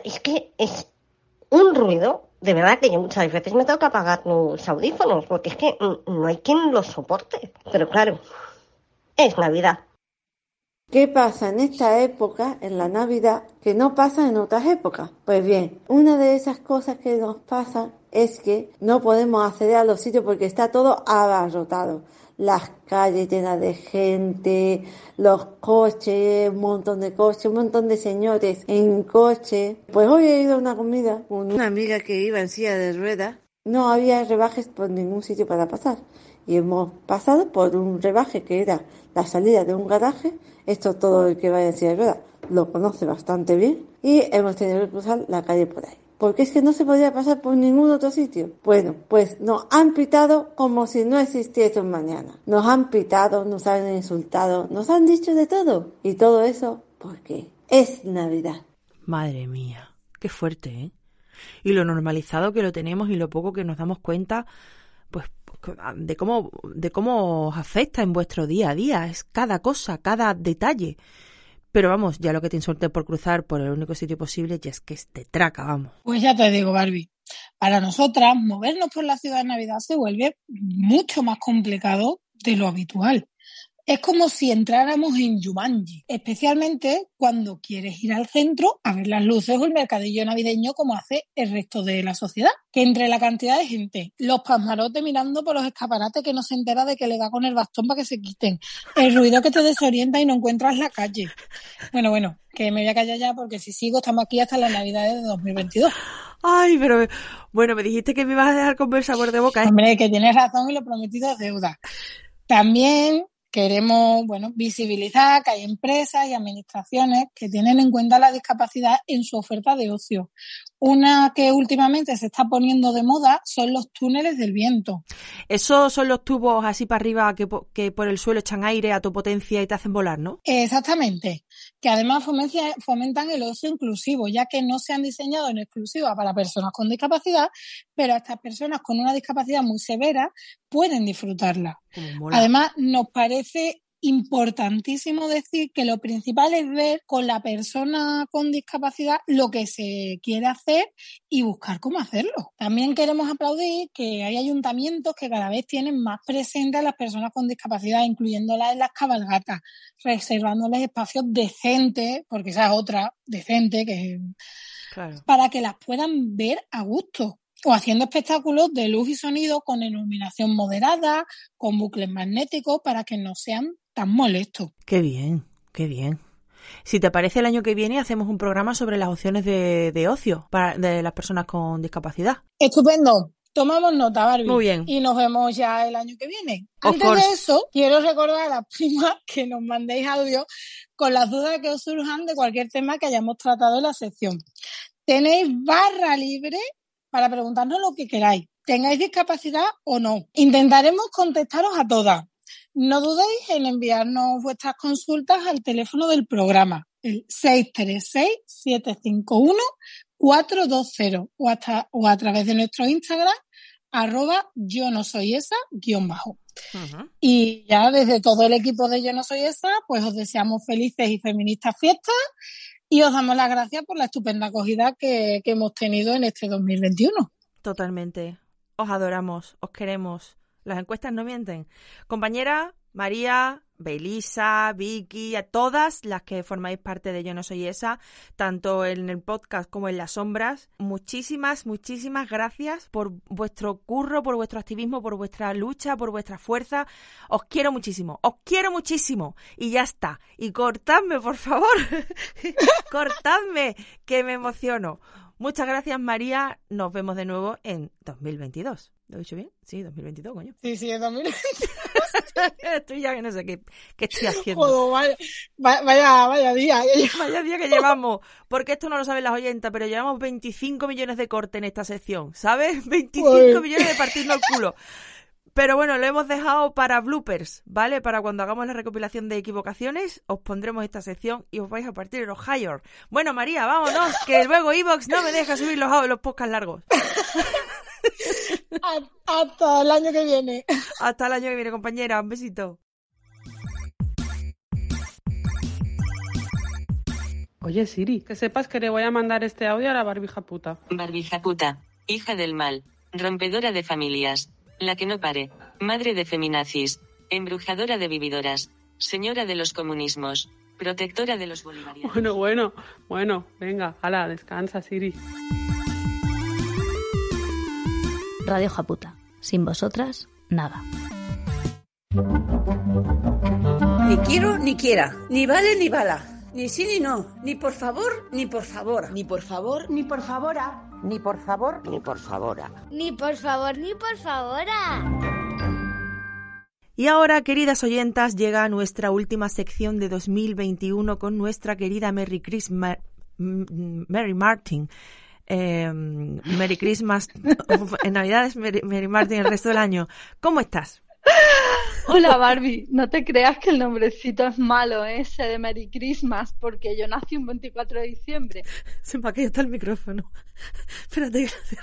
Es que es un ruido de verdad que yo muchas veces me tengo que apagar los audífonos porque es que mm, no hay quien los soporte. Pero claro, es Navidad. ¿Qué pasa en esta época, en la Navidad, que no pasa en otras épocas? Pues bien, una de esas cosas que nos pasa es que no podemos acceder a los sitios porque está todo abarrotado. Las calles llenas de gente, los coches, un montón de coches, un montón de señores en coche. Pues hoy he ido a una comida con una amiga que iba en silla de ruedas. No había rebajes por ningún sitio para pasar y hemos pasado por un rebaje que era la salida de un garaje. Esto todo el que vaya a decir verdad lo conoce bastante bien y hemos tenido que cruzar la calle por ahí. Porque es que no se podía pasar por ningún otro sitio. Bueno, pues nos han pitado como si no existiese un mañana. Nos han pitado, nos han insultado, nos han dicho de todo. Y todo eso porque es Navidad. Madre mía, qué fuerte, ¿eh? Y lo normalizado que lo tenemos y lo poco que nos damos cuenta, pues de cómo, de cómo os afecta en vuestro día a día. Es cada cosa, cada detalle. Pero vamos, ya lo que te insulte por cruzar por el único sitio posible ya es que es de traca, vamos. Pues ya te digo, Barbie. Para nosotras, movernos por la ciudad de Navidad se vuelve mucho más complicado de lo habitual. Es como si entráramos en Yumanji, especialmente cuando quieres ir al centro a ver las luces o el mercadillo navideño como hace el resto de la sociedad. Que entre la cantidad de gente, los pasmarotes mirando por los escaparates que no se entera de que le da con el bastón para que se quiten, el ruido que te desorienta y no encuentras la calle. Bueno, bueno, que me voy a callar ya porque si sigo estamos aquí hasta las navidades de 2022. Ay, pero bueno, me dijiste que me ibas a dejar con el sabor de boca. ¿eh? Hombre, que tienes razón y lo prometido es deuda. También queremos bueno, visibilizar que hay empresas y administraciones que tienen en cuenta la discapacidad en su oferta de ocio. Una que últimamente se está poniendo de moda son los túneles del viento. Esos son los tubos así para arriba que, que por el suelo echan aire a tu potencia y te hacen volar, ¿no? Exactamente. Que además fomentan el ocio inclusivo, ya que no se han diseñado en exclusiva para personas con discapacidad, pero estas personas con una discapacidad muy severa pueden disfrutarla. Además, nos parece importantísimo decir que lo principal es ver con la persona con discapacidad lo que se quiere hacer y buscar cómo hacerlo. También queremos aplaudir que hay ayuntamientos que cada vez tienen más presente a las personas con discapacidad, incluyéndolas en las cabalgatas, reservándoles espacios decentes, porque esa es otra decente, que para que las puedan ver a gusto o haciendo espectáculos de luz y sonido con iluminación moderada, con bucles magnéticos para que no sean tan molestos. Qué bien, qué bien. Si te parece, el año que viene hacemos un programa sobre las opciones de, ocio para, de las personas con discapacidad. Estupendo. Tomamos nota, Barbie. Muy bien. Y nos vemos ya el año que viene. Antes de eso, quiero recordar a las primas que nos mandéis audio con las dudas que os surjan de cualquier tema que hayamos tratado en la sección. Tenéis barra libre para preguntarnos lo que queráis, tengáis discapacidad o no. Intentaremos contestaros a todas. No dudéis en enviarnos vuestras consultas al teléfono del programa, el 636-751-420 o, o a través de nuestro Instagram, arroba yo no soy esa, guion bajo. Y ya desde todo el equipo de Yo no soy esa, pues os deseamos felices y feministas fiestas y os damos las gracias por la estupenda acogida que, hemos tenido en este 2021. Totalmente. Os adoramos, os queremos. Las encuestas no mienten. Compañera María, Belisa, Vicky, a todas las que formáis parte de Yo No Soy Esa, tanto en el podcast como en las sombras. Muchísimas, muchísimas gracias por vuestro curro, por vuestro activismo, por vuestra lucha, por vuestra fuerza. Os quiero muchísimo, os quiero muchísimo. Y ya está. Y cortadme, por favor. [laughs] cortadme, que me emociono. Muchas gracias, María. Nos vemos de nuevo en 2022. ¿Lo he dicho bien? Sí, 2022, coño. Sí, sí, es 2022. Estoy [laughs] ya que no sé qué, qué estoy haciendo. vaya, vaya, vaya día. vaya día que llevamos. Porque esto no lo saben las oyentas, pero llevamos 25 millones de corte en esta sección, ¿sabes? [laughs] 25 millones de partirnos el culo. Pero bueno, lo hemos dejado para bloopers, ¿vale? Para cuando hagamos la recopilación de equivocaciones, os pondremos esta sección y os vais a partir los higher. Bueno, María, vámonos, que luego Evox no me deja subir los, los podcasts largos. [laughs] Hasta el año que viene. Hasta el año que viene, compañera. Un besito. Oye, Siri, que sepas que le voy a mandar este audio a la barbija puta. Barbija puta, hija del mal, rompedora de familias, la que no pare, madre de feminazis, embrujadora de vividoras, señora de los comunismos, protectora de los bolivarianos. Bueno, bueno, bueno, venga, hala, descansa, Siri. Radio Japuta. Sin vosotras, nada. Ni quiero ni quiera, ni vale ni bala, ni sí ni no, ni por favor ni por favor, ni por favor ni por favora, ni por favor ni por favora. Ni por favor ni por favora. Y ahora, queridas oyentas, llega nuestra última sección de 2021 con nuestra querida Merry Christmas, Mary Martin. Eh, Merry Christmas, en Navidades Mary, Mary Martin el resto del año. ¿Cómo estás? Hola Barbie, no te creas que el nombrecito es malo ¿eh? ese de Merry Christmas, porque yo nací un 24 de diciembre. [laughs] Se me ha caído el micrófono. [laughs] Espérate que.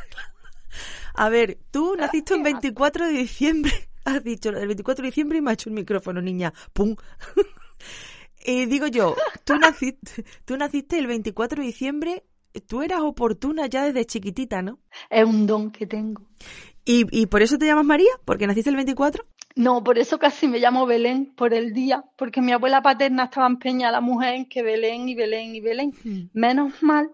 A ver, tú naciste un 24 de diciembre. [laughs] Has dicho el 24 de diciembre y me ha hecho el micrófono, niña. ¡Pum! y digo yo, tú naciste, tú naciste el 24 de diciembre tú eras oportuna ya desde chiquitita, ¿no? Es un don que tengo. ¿Y, ¿Y, por eso te llamas María? ¿Porque naciste el 24? No, por eso casi me llamo Belén, por el día, porque mi abuela paterna estaba empeñada la mujer en que Belén y Belén y Belén. Hmm. Menos mal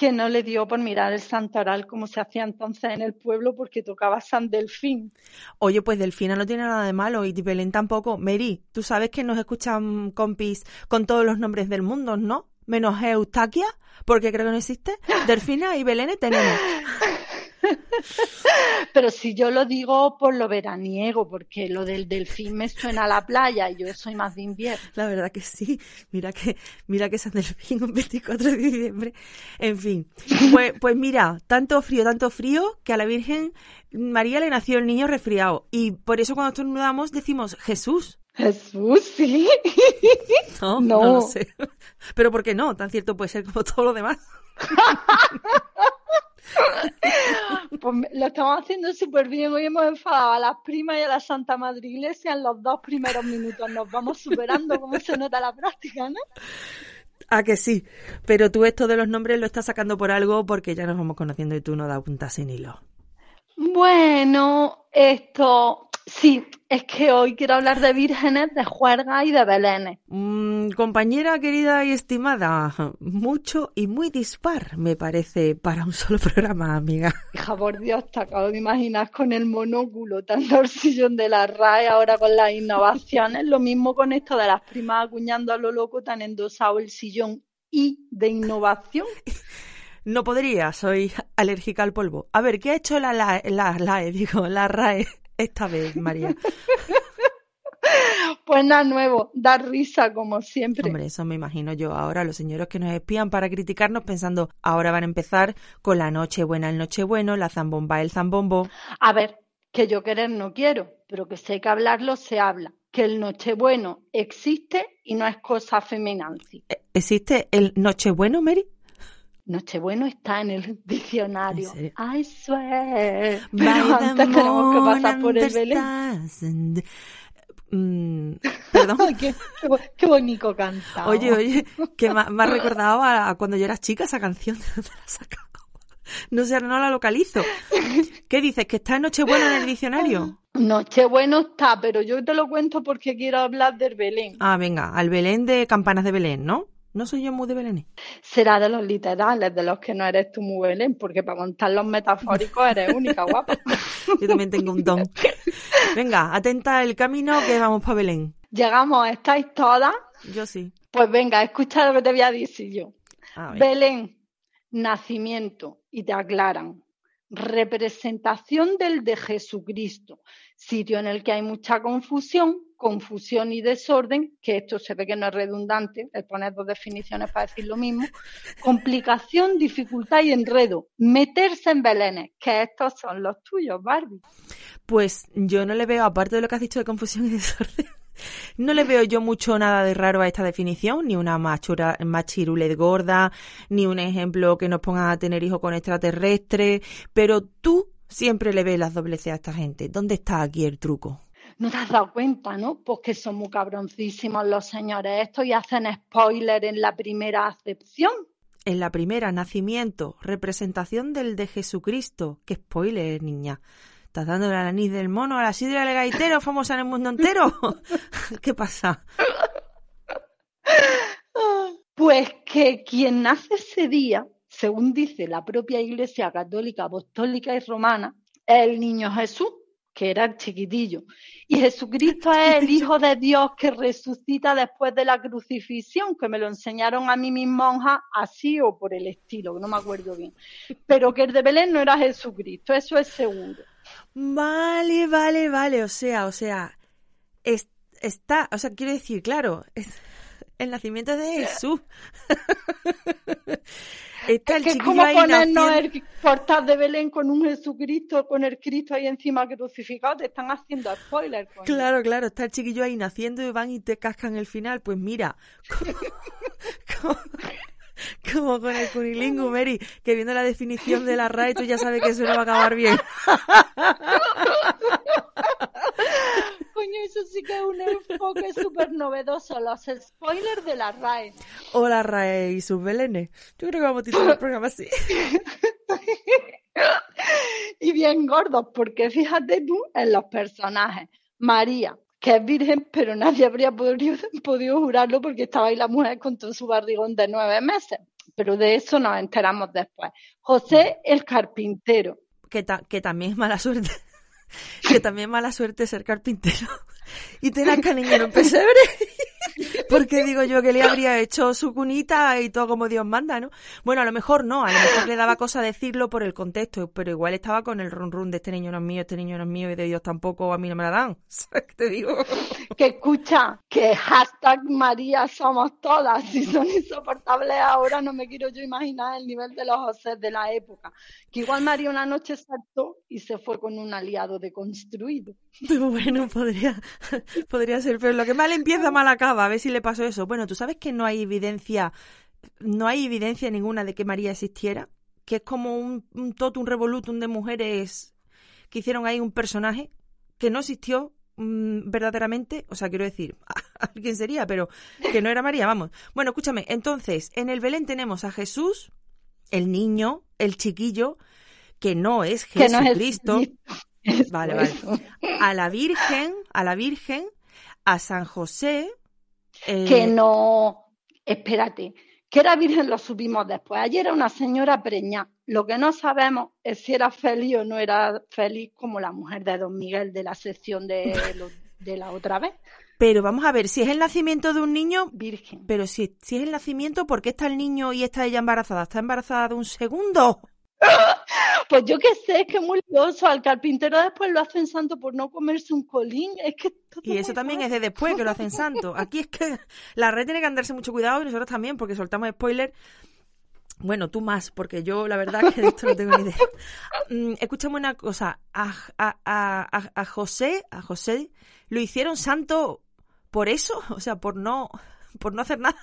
que no le dio por mirar el santoral como se hacía entonces en el pueblo porque tocaba San Delfín. Oye, pues Delfina no tiene nada de malo y Belén tampoco. Mary, tú sabes que nos escuchan compis con todos los nombres del mundo, ¿no? Menos Eustaquia, porque creo que no existe. Delfina y Belén tenemos. [laughs] Pero si yo lo digo por lo veraniego, porque lo del delfín me suena a la playa y yo soy más de invierno. La verdad que sí. Mira que, mira que San Delfín un 24 de diciembre. En fin. Pues, pues mira, tanto frío, tanto frío, que a la Virgen María le nació el niño resfriado. Y por eso cuando estornudamos decimos Jesús. Jesús, sí. [laughs] No, no, no lo sé. Pero ¿por qué no? Tan cierto puede ser como todo lo demás. [laughs] Pues lo estamos haciendo súper bien. Hoy hemos enfadado a las primas y a la Santa Madre Iglesia en los dos primeros minutos. Nos vamos superando como se nota la práctica, ¿no? Ah, que sí. Pero tú esto de los nombres lo estás sacando por algo porque ya nos vamos conociendo y tú no das punta sin hilo. Bueno, esto Sí, es que hoy quiero hablar de vírgenes, de juerga y de belenes. Mm, compañera querida y estimada, mucho y muy dispar me parece para un solo [laughs] programa, amiga. Hija, por Dios, te acabo de imaginar con el monóculo tan sillón de la RAE ahora con las innovaciones. Lo mismo con esto de las primas acuñando a lo loco tan endosado el sillón y de innovación. [laughs] No podría, soy alérgica al polvo. A ver, ¿qué ha hecho la, la, la, la digo, la RAE esta vez, María? [laughs] Pues nada nuevo, dar risa como siempre. Hombre, eso me imagino yo ahora, los señores que nos espían para criticarnos pensando, ahora van a empezar con la noche buena el nochebueno, la zambomba el zambombo. A ver, que yo querer no quiero, pero que sé que hablarlo se habla. Que el nochebueno existe y no es cosa feminazi. ¿Existe el nochebueno, Mary? Nochebueno está en el [laughs] diccionario. I swear. Pero antes tenemos que pasar por el Belén. Mm, perdón. [laughs] qué, qué, bonito canta. Oye, oye, que me, me ha recordado a, cuando yo era chica esa canción. [laughs] No sé, no la localizo. ¿Qué dices? ¿Que está en Nochebueno en el diccionario? Nochebueno está, pero yo te lo cuento porque quiero hablar del Belén. Ah, venga, al Belén de Campanas de Belén, ¿no? No soy yo muy de Belén. Será de los literales, de los que no eres tú muy Belén, porque para contar los metafóricos eres única, guapa. [laughs] yo también tengo un don. Venga, atenta el camino que vamos para Belén. Llegamos, ¿estáis todas? Yo sí. Pues venga, escucha lo que te voy a decir yo. Belén, nacimiento, y te aclaran. Representación del de Jesucristo, sitio en el que hay mucha confusión confusión y desorden, que esto se ve que no es redundante, el poner dos definiciones para decir lo mismo, complicación, dificultad y enredo, meterse en belenes, que estos son los tuyos, Barbie. Pues yo no le veo, aparte de lo que has dicho de confusión y desorden, no le veo yo mucho nada de raro a esta definición, ni una machura, machirulet gorda, ni un ejemplo que nos pongan a tener hijos con extraterrestres, pero tú siempre le ves las dobleces a esta gente. ¿Dónde está aquí el truco? No te has dado cuenta, ¿no? Pues que son muy cabroncísimos los señores estos y hacen spoiler en la primera acepción. En la primera, nacimiento, representación del de Jesucristo. Qué spoiler, niña. ¿Estás dando la anís del mono a la sidra del gaitero, famosa en el mundo entero? [laughs] ¿Qué pasa? Pues que quien nace ese día, según dice la propia Iglesia Católica, Apostólica y Romana, es el niño Jesús, que era el chiquitillo. Y Jesucristo [laughs] es el Hijo de Dios que resucita después de la crucifixión, que me lo enseñaron a mí mis monjas así o por el estilo, que no me acuerdo bien. Pero que el de Belén no era Jesucristo, eso es seguro. Vale, vale, vale. O sea, o sea, es- está, o sea, quiero decir, claro, es el nacimiento de [laughs] Jesús. [laughs] está el que es como ponernos naciendo. el portal de Belén con un Jesucristo, con el Cristo ahí encima crucificado, te están haciendo spoiler. coño. Claro, claro, está el chiquillo ahí naciendo y van y te cascan el final. Pues mira, como, como con el cunilingus, Mary, que viendo la definición de la RAE tú ya sabes que eso no va a acabar bien. Coño, eso sí que es un enfoque súper novedoso, los spoilers de la RAE. O la RAE y sus belenes. Yo creo que vamos a titular el programa así. [laughs] y bien gordos, porque fíjate tú en los personajes. María, que es virgen, pero nadie habría podido, podido jurarlo porque estaba ahí la mujer con todo su barrigón de nueve meses. Pero de eso nos enteramos después. José el carpintero. que, ta- que también es mala suerte. Que también mala suerte ser carpintero [laughs] y tener a niño en un pesebre. Porque digo yo que le habría hecho su cunita y todo como Dios manda, ¿no? Bueno, a lo mejor no, a lo mejor le daba cosa decirlo por el contexto, pero igual estaba con el run run de este niño no es mío, este niño no es mío y de Dios tampoco, a mí no me la dan. [laughs] ¿Sabes qué te digo? Que escucha, que hashtag María somos todas. Si son insoportables ahora, no me quiero yo imaginar el nivel de los José de la época. Que igual María una noche saltó y se fue con un aliado deconstruido. [laughs] Bueno, podría, podría ser, pero lo que mal empieza, mal acaba. A ver si le pasó eso. Bueno, tú sabes que no hay evidencia, no hay evidencia ninguna de que María existiera, que es como un, un totum revolutum de mujeres que hicieron ahí un personaje que no existió mm, verdaderamente, o sea, quiero decir, [laughs] alguien sería, pero que no era María, vamos. Bueno, escúchame, entonces, en el Belén tenemos a Jesús, el niño, el chiquillo, que no es Que no es Jesucristo. Vale, vale. A la Virgen, a la Virgen, a San José. Eh, Que no, espérate, que era virgen lo supimos después. Ayer era una señora preñada. Lo que no sabemos es si era feliz o no era feliz como la mujer de Don Miguel de la sección de, [laughs] de la otra vez. Pero vamos a ver, si es el nacimiento de un niño, Virgen. pero si, si es el nacimiento, ¿por qué está el niño y está ella embarazada? ¿Está embarazada de un segundo? [laughs] Pues yo qué sé, es que es muy lioso. Al carpintero después lo hacen santo por no comerse un colín. Es que Y eso también es de después que lo hacen santo. Aquí es que [laughs] la red tiene que andarse mucho cuidado y nosotros también, porque soltamos spoiler. Bueno, tú más, porque yo la verdad que de esto no tengo ni idea. [laughs] Mm, escúchame una cosa. A, a, a, a- a José, a José, lo hicieron santo por eso, o sea, por no, por no hacer nada.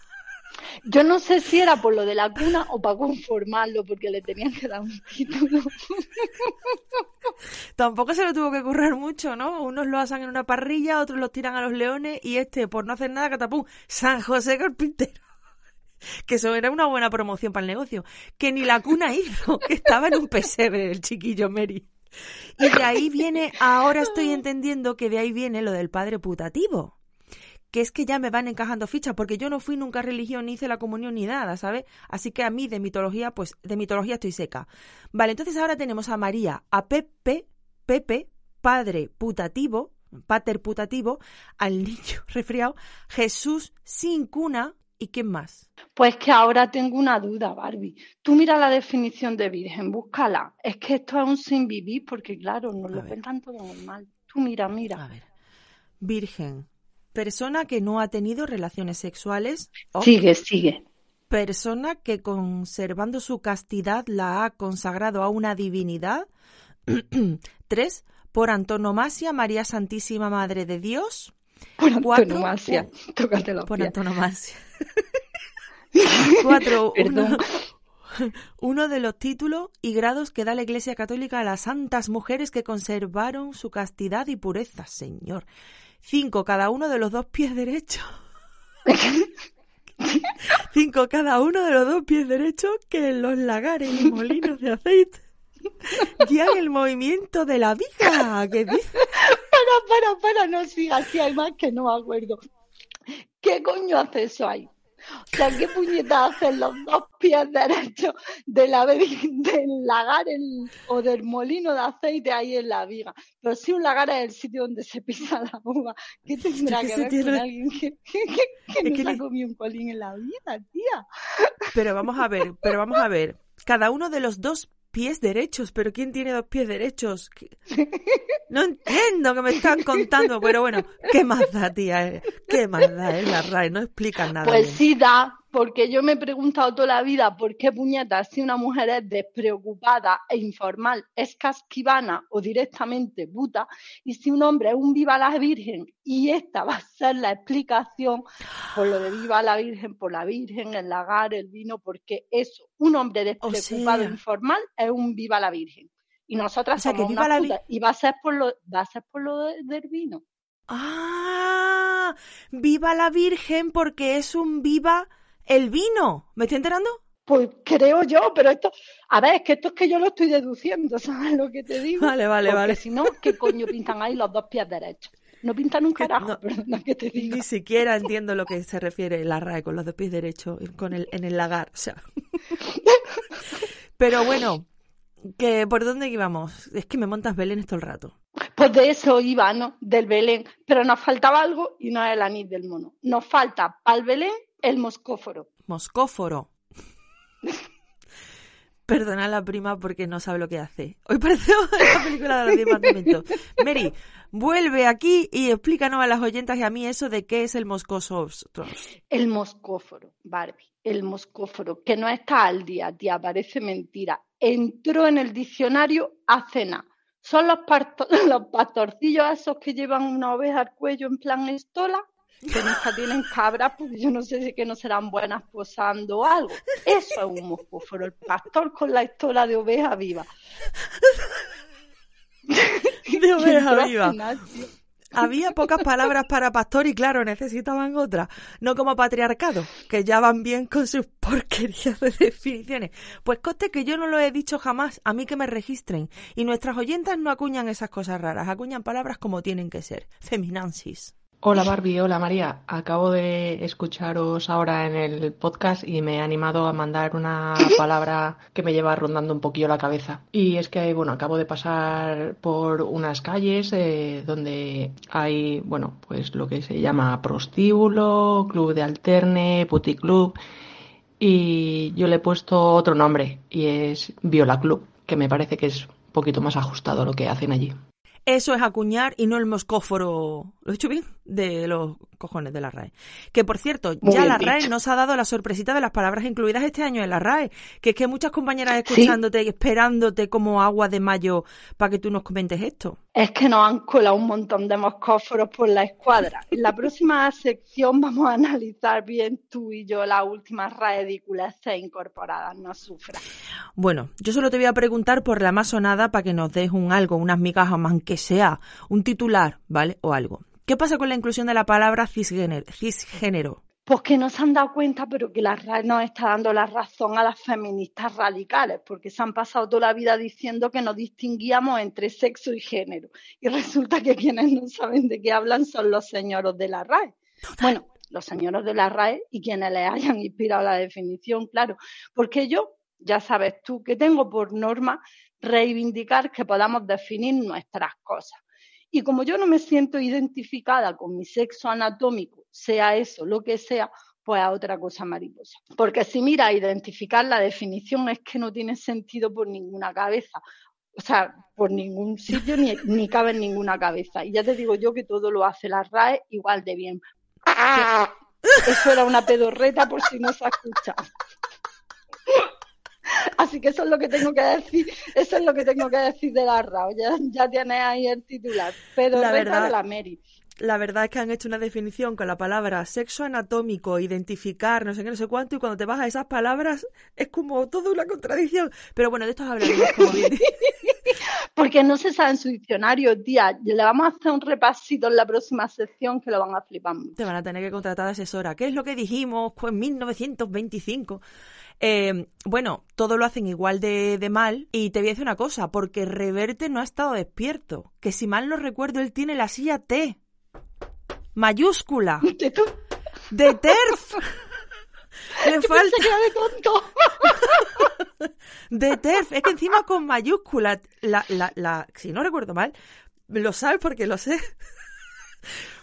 Yo no sé si era por lo de la cuna o para conformarlo, porque le tenían que dar un título. [laughs] Tampoco se lo tuvo que currar mucho, ¿no? Unos lo asan en una parrilla, otros los tiran a los leones y este, por no hacer nada, catapum, San José Carpintero. [laughs] Que eso era una buena promoción para el negocio. Que ni la cuna hizo, que estaba en un pesebre el chiquillo Mary. Y de ahí viene, ahora estoy entendiendo que de ahí viene lo del padre putativo. Que es que ya me van encajando fichas, porque yo no fui nunca a religión, ni hice la comunión, ni nada, ¿sabes? Así que a mí de mitología, pues de mitología estoy seca. Vale, entonces ahora tenemos a María, a Pepe, Pepe, padre putativo, pater putativo, al niño [laughs] resfriado, Jesús sin cuna, ¿y quién más? Pues que ahora tengo una duda, Barbie. Tú mira la definición de virgen, búscala. Es que esto es un sin vivir, porque claro, nos lo cuentan todo normal. Tú mira, mira. Virgen. Persona que no ha tenido relaciones sexuales. ok. Sigue, sigue. Persona que conservando su castidad la ha consagrado a una divinidad. [clears throat] Tres, por antonomasia, María Santísima Madre de Dios. Por Cuatro, antonomasia. Tócate los Por antonomasia. [laughs] Cuatro, uno, [laughs] uno de los títulos y grados que da la Iglesia Católica a las santas mujeres que conservaron su castidad y pureza, Señor. Cinco, cada uno de los dos pies derechos. [laughs] Cinco, cada uno de los dos pies derechos que en los lagares y molinos de aceite guían el movimiento de la vida. Que dice Para, para, para, no sigas, si hay más que no me acuerdo. ¿Qué coño hace eso ahí? O sea, ¿qué puñetas hacen los dos pies derechos de la, del lagar en- o del molino de aceite ahí en la viga? Pero si un lagar es el sitio donde se pisa la uva, ¿qué [laughs] tendrá que que ver tiene- con alguien que, que, que- Es no se ha comido un colín en la vida, tía? Pero vamos a ver, pero vamos a ver. Cada uno de los dos pies derechos, pero ¿quién tiene dos pies derechos? ¿Qué- No entiendo que me están contando, pero bueno, ¿qué más da, tía? ¿Qué más da? La RAE no explica nada. Pues bien. sí da, porque yo me he preguntado toda la vida por qué puñetas si una mujer es despreocupada e informal, es casquivana o directamente puta, y si un hombre es un viva la Virgen y esta va a ser la explicación por lo de viva la Virgen, por la Virgen, el lagar, el vino, porque eso, un hombre O despreocupado e informal es un viva la Virgen. Y nosotras O sea, que somos viva unas la putas, y va a ser por lo, va a ser por lo de- del vino. ¡Ah! ¡Viva la Virgen porque es un viva el vino! ¿Me estoy enterando? Pues creo yo, pero esto, a ver, es que esto es que yo lo estoy deduciendo, [laughs] ¿sabes lo que te digo? Vale, vale, Porque vale. si no, ¿qué coño pintan ahí los dos pies derechos? No pintan un carajo, [laughs] perdona que te diga. Ni siquiera entiendo lo que se refiere la RAE con los dos pies derechos con el, en el lagar. O sea. [laughs] Pero bueno, que ¿por dónde íbamos? Es que me montas Belén todo el rato. Pues de eso iba, ¿no? Del Belén. Pero nos faltaba algo y no es el anís del mono. Nos falta para el Belén el moscóforo. Moscóforo. Perdona a la prima porque no sabe lo que hace. Hoy parece la película de los. Mary, vuelve aquí y explícanos a las oyentas y a mí eso de qué es el moscóforo. El moscóforo, Barbie. El moscóforo, que no está al día, tía, parece mentira. Entró en el diccionario hace nada. Son los, [laughs] los pastorcillos esos que llevan una oveja al cuello en plan estola, que nunca tienen cabras, porque yo no sé si que no serán buenas posando o algo. Eso es un moscóforo, el pastor con la estola de oveja viva. [laughs] De oveja viva. Había pocas palabras para pastor y claro, necesitaban otras. No como patriarcado, que ya van bien con sus [laughs] porquerías de definiciones. Pues coste que yo no lo he dicho jamás, a mí que me registren. Y nuestras oyentas no acuñan esas cosas raras, acuñan palabras como tienen que ser. Feminansis. Hola Barbie, hola María. Acabo de escucharos ahora en el podcast y me he animado a mandar una [laughs] palabra que me lleva rondando un poquillo la cabeza. Y es que, bueno, acabo de pasar por unas calles eh, donde hay, bueno, pues lo que se llama prostíbulo, club de alterne, puticlub y yo le he puesto otro nombre y es Viola Club, que me parece que es un poquito más ajustado a lo que hacen allí. Eso es acuñar y no el moscóforo. ¿Lo he dicho bien? De los cojones de la RAE. Que por cierto, Muy ya la RAE dicho. nos ha dado la sorpresita de las palabras incluidas este año en la RAE. Que es que hay muchas compañeras escuchándote y esperándote como agua de mayo para que tú nos comentes esto. Es que nos han colado un montón de moscóforos por la escuadra. En la próxima sección vamos a analizar bien tú y yo las últimas ridiculeces incorporadas, no sufras. Bueno, yo solo te voy a preguntar por la más sonada para que nos des un algo, unas migajas, sea un titular, ¿vale? O algo. ¿Qué pasa con la inclusión de la palabra cisgénero? cisgénero? Pues que no se han dado cuenta, pero que la RAE nos está dando la razón a las feministas radicales, porque se han pasado toda la vida diciendo que no distinguíamos entre sexo y género. Y resulta que quienes no saben de qué hablan son los señoros de la RAE. Bueno, los señoros de la RAE y quienes les hayan inspirado la definición, claro. Porque yo, ya sabes tú, que tengo por norma reivindicar que podamos definir nuestras cosas. Y como yo no me siento identificada con mi sexo anatómico, sea eso lo que sea, pues a otra cosa mariposa. Porque si mira, identificar la definición es que no tiene sentido por ninguna cabeza. o sea, por ningún sitio ni, [laughs] ni cabe en ninguna cabeza. Y ya te digo yo que todo lo hace la RAE igual de bien. Eso era una pedorreta por si no se ha escuchado. [laughs] [laughs] Así que eso es lo que tengo que decir, eso es lo que tengo que decir de la RAO. Ya, ya tienes ahí el titular. Pedorreta verdad- de la Mary. La verdad es que han hecho una definición con la palabra sexo anatómico, identificar, no sé qué, no sé cuánto, y cuando te vas a esas palabras es como toda una contradicción. Pero bueno, de esto hablaremos como bien. [laughs] Porque no se sabe en su diccionario, tía. Le vamos a hacer un repasito en la próxima sección que lo van a flipar mucho. Te van a tener que contratar de asesora. ¿Qué es lo que dijimos pues, en 1925? Eh, bueno, todo lo hacen igual de, de mal. Y te voy a decir una cosa, porque Reverte no ha estado despierto. Que si mal no recuerdo, él tiene la silla T. Mayúscula. [laughs] De TERF. [laughs] Le falta. de tonto. [laughs] De TERF. Es que encima con mayúscula. La, la, la, si no recuerdo mal, lo sabes porque lo sé.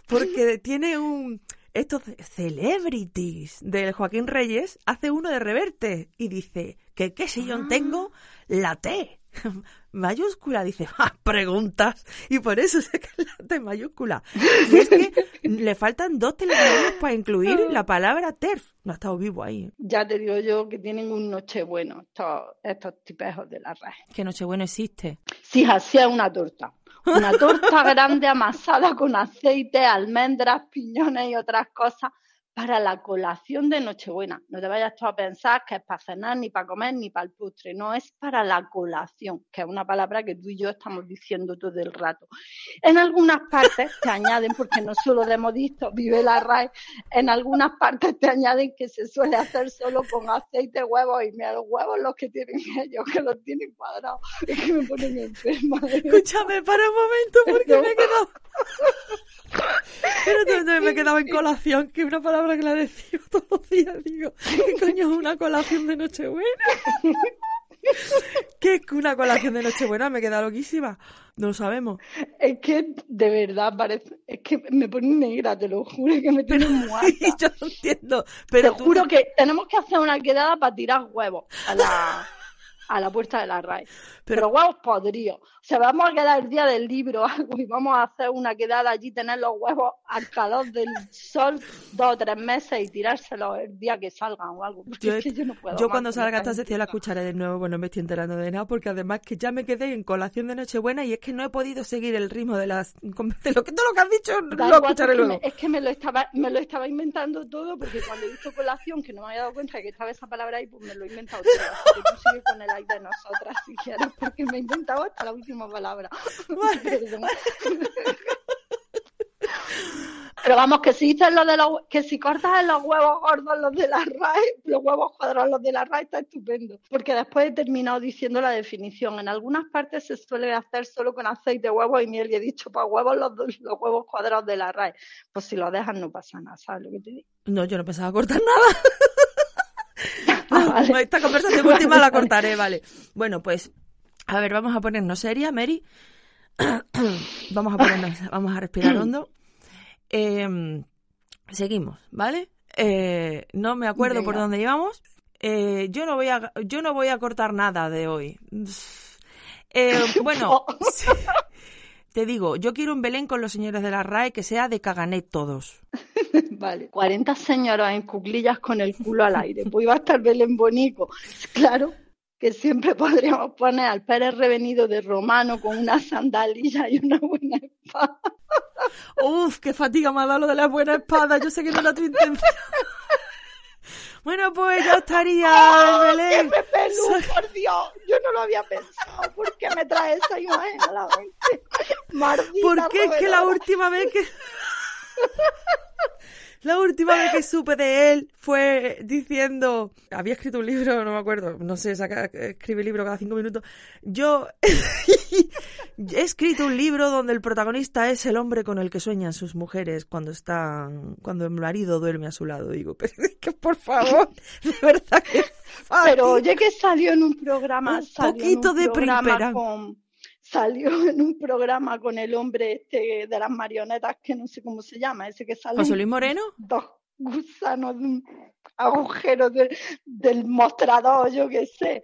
Porque tiene un. Estos celebrities del Joaquín Reyes hace uno de reverte y dice que qué sillón tengo la T [laughs] mayúscula dice ah, preguntas y por eso se que la T mayúscula. Y es que le faltan dos telegramas para incluir la [laughs] palabra TERF. No ha estado vivo ahí. Ya te digo yo que tienen un noche bueno estos, estos tipejos de la red. que Nochebuena existe. Si hacía una torta. Una torta grande amasada con aceite, almendras, piñones y otras cosas para la colación de Nochebuena. No te vayas tú a pensar que es para cenar, ni para comer, ni para el postre. No, es para la colación, que es una palabra que tú y yo estamos diciendo todo el rato. En algunas partes te añaden, porque no solo de modisto vive la RAE, en algunas partes te añaden que se suele hacer solo con aceite, huevos y miel. Huevos los que tienen ellos, que los tienen cuadrados. Es que me ponen enferma. Escúchame, para un momento, porque me he quedado. [laughs] Pero me he quedado en colación, que es una palabra que la decía todos los días. Digo, ¿qué coño es una colación de Nochebuena? [laughs] ¿Qué es una colación de Nochebuena? Me he quedado loquísima. No lo sabemos. Es que de verdad parece, es que me pone negra, te lo juro que me tiene muerta. [laughs] Yo no entiendo. Pero te juro que tenemos que hacer una quedada para tirar huevos a la, a la puerta de la RAE. Pero, huevos podridos. O sea, vamos a quedar el día del libro algo, y vamos a hacer una quedada allí, tener los huevos al calor del sol dos o tres meses y tirárselos el día que salgan o algo. Porque Yo, es que yo no puedo yo más cuando salga esta sección la escucharé de nuevo, bueno, no me estoy enterando de nada, porque además que ya me quedé en colación de Nochebuena y es que no he podido seguir el ritmo de las de lo que todo lo que has dicho Da lo escucharé porque luego. me- es que me lo estaba me lo estaba inventando todo porque cuando he visto colación que no me había dado cuenta de que estaba esa palabra ahí pues me lo he inventado todo así que tú sigue con el de nosotras si quieres porque me he inventado hasta la última palabra. Pero vamos que si dices lo de los que si cortas en los huevos gordos los de la RAE los huevos cuadrados los de la RAE está estupendo. Porque después he terminado diciendo la definición. En algunas partes se suele hacer solo con aceite huevos y miel y he dicho para huevos los, los huevos cuadrados de la RAE pues si lo dejas no pasa nada ¿sabes lo que te digo? No, yo no pensaba cortar nada. [laughs] Ah, [laughs] No, Esta conversación última la cortaré, vale. Bueno, pues, a ver, vamos a ponernos seria, Mary. [coughs] vamos a ponernos, vamos a respirar hondo. Eh, [clears throat] seguimos, ¿vale? Eh, no me acuerdo por dónde íbamos. Eh, yo no voy a, yo no voy a cortar nada de hoy. [laughs] Eh, bueno, sí. [laughs] te digo, yo quiero un Belén con los señores de la RAE que sea de caganet todos. [laughs] Vale, 40 señoras en cuclillas con el culo al aire. Pues iba a estar Belén Bonico. Claro que siempre podríamos poner al Pérez revenido de romano con una sandalilla y una buena espada. Uf, qué fatiga me ha dado lo de la buena espada. Yo sé que no era tu intención. [laughs] Bueno, pues ya [laughs] estaría el Belén. ¡Qué Pepe [laughs] por Dios! Yo no lo había pensado. ¿Por qué me trae esa imagen a la mente? Maldita Porque es que la última vez que... [laughs] La última vez que supe de él fue diciendo, había escrito un libro, no me acuerdo, no sé, saca, escribe libro cada cinco minutos. Yo [laughs] he escrito un libro donde el protagonista es el hombre con el que sueñan sus mujeres cuando están, cuando el marido duerme a su lado. Digo, [laughs] pero es que por favor, de verdad que Pero oye que salió en un programa, Un salió poquito en un de programa con salió [laughs] en un programa con el hombre este de las marionetas que no sé cómo se llama, ese que sale José Luis Moreno. dos gusanos de un agujero de- del mostrador, yo qué sé.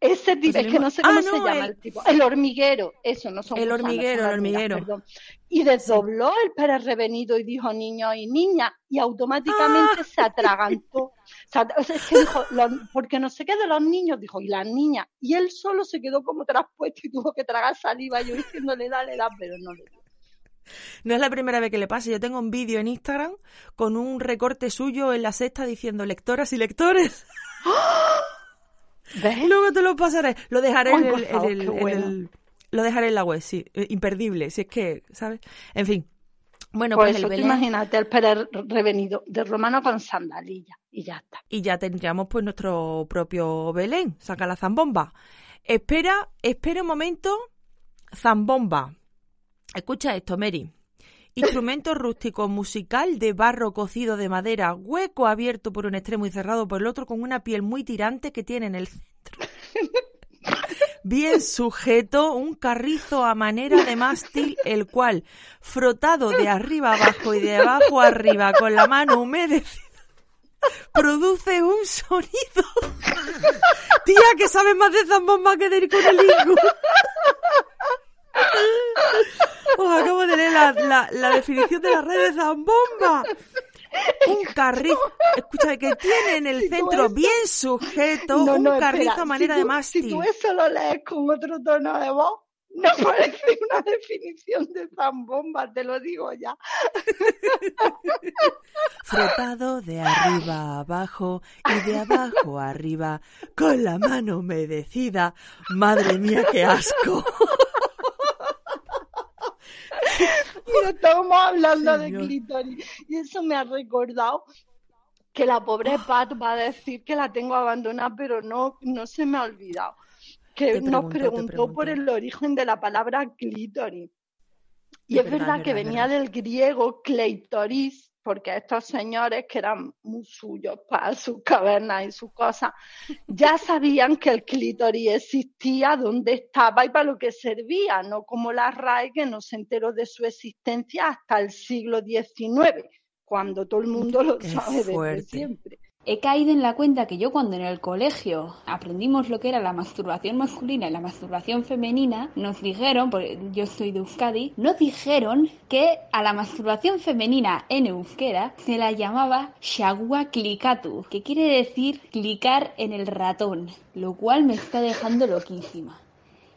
Ese tipo, es que no sé cómo Ah, se llama el- el tipo. El hormiguero, eso, no son El gusanos, hormiguero, son el hormiguero. perdón. Y desdobló el Pérez Revenido y dijo niños y niñas, y ¡Ah! automáticamente se atragantó. O sea, es que dijo, los- porque no sé qué de los niños, dijo, y las niñas. Y él solo se quedó como traspuesto y tuvo que tragar saliva. Yo diciéndole, dale, dale, pero no le dio. No es la primera vez que le pasa. Yo tengo un vídeo en Instagram con un recorte suyo en la sexta diciendo lectoras y lectores. [gasps] Luego te lo pasaré. Lo dejaré en Ay, el, en favor, el- qué en bueno. el- Lo dejaré en la web, sí. Imperdible. Si es que, ¿sabes? En fin. Bueno, pues pues, el Belén. imagínate el Pérez Revenido de romano con sandalilla y ya está. y ya tendríamos pues nuestro propio Belén, saca la zambomba. Espera, espera un momento, zambomba. Escucha esto, Mary. [laughs] Instrumento rústico musical de barro cocido de madera, hueco abierto por un extremo y cerrado por el otro, con una piel muy tirante que tiene en el centro. [laughs] Bien sujeto, un carrizo a manera de mástil, el cual, frotado de arriba abajo y de abajo arriba con la mano humedecida, produce un sonido. Tía, que sabes más de zambomba que de cunilingus. Os acabo de leer la- la definición de la red de zambomba. [laughs] Un carrizo, escúchame, que tiene en el Si centro eso- bien sujeto No, un no, espera, carrizo a manera si de mástil. Si tú eso lo lees con otro tono de voz, no [laughs] parece una definición de zambomba, te lo digo ya. [laughs] Frotado de arriba a abajo y de abajo a arriba con la mano humedecida. Madre mía, qué asco. Mira, estamos hablando de clítoris. Y eso me ha recordado que la pobre Pat va a decir que la tengo abandonada, pero no, no se me ha olvidado. Que nos preguntó, por el origen de la palabra clítoris. Y Es verdad, que verdad, venía del griego kleitoris, porque estos señores que eran muy suyos para sus cavernas y sus cosas, ya sabían que el clítoris existía, dónde estaba y para lo que servía, no como la RAE que no se enteró de su existencia hasta el siglo XIX, cuando todo el mundo lo Qué sabe desde siempre. He caído en la cuenta que yo cuando en el colegio aprendimos lo que era la masturbación masculina y la masturbación femenina, nos dijeron, porque yo soy de Euskadi, nos dijeron que a la masturbación femenina en euskera se la llamaba shagua clicatu, que quiere decir clicar en el ratón, lo cual me está dejando loquísima.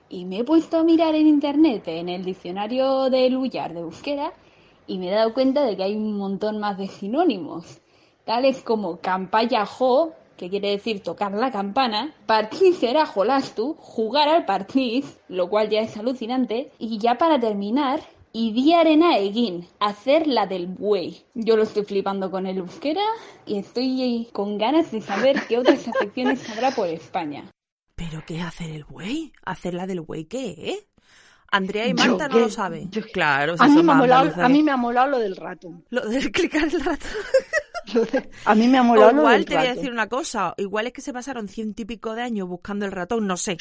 Y me he puesto a mirar en internet, en el diccionario de Luyar de euskera, y me he dado cuenta de que hay un montón más de sinónimos, tales como campaya jo, que quiere decir tocar la campana, particera jolastu, jugar al partiz, lo cual ya es alucinante, y ya para terminar, idiarena egin, hacer la del buey. Yo lo estoy flipando con el euskera y estoy con ganas de saber qué otras afecciones habrá por España. ¿Pero qué hacer el buey? ¿Hacer la del buey qué, eh? Andrea y Yo Marta no qué- lo saben. Claro, si A mí, me ha molado, a mí me ha molado lo del ratón. Lo de clicar el ratón. A mí me ha molado lo igual te voy a decir una cosa, igual es que se pasaron ciento y pico de años buscando el ratón, no sé,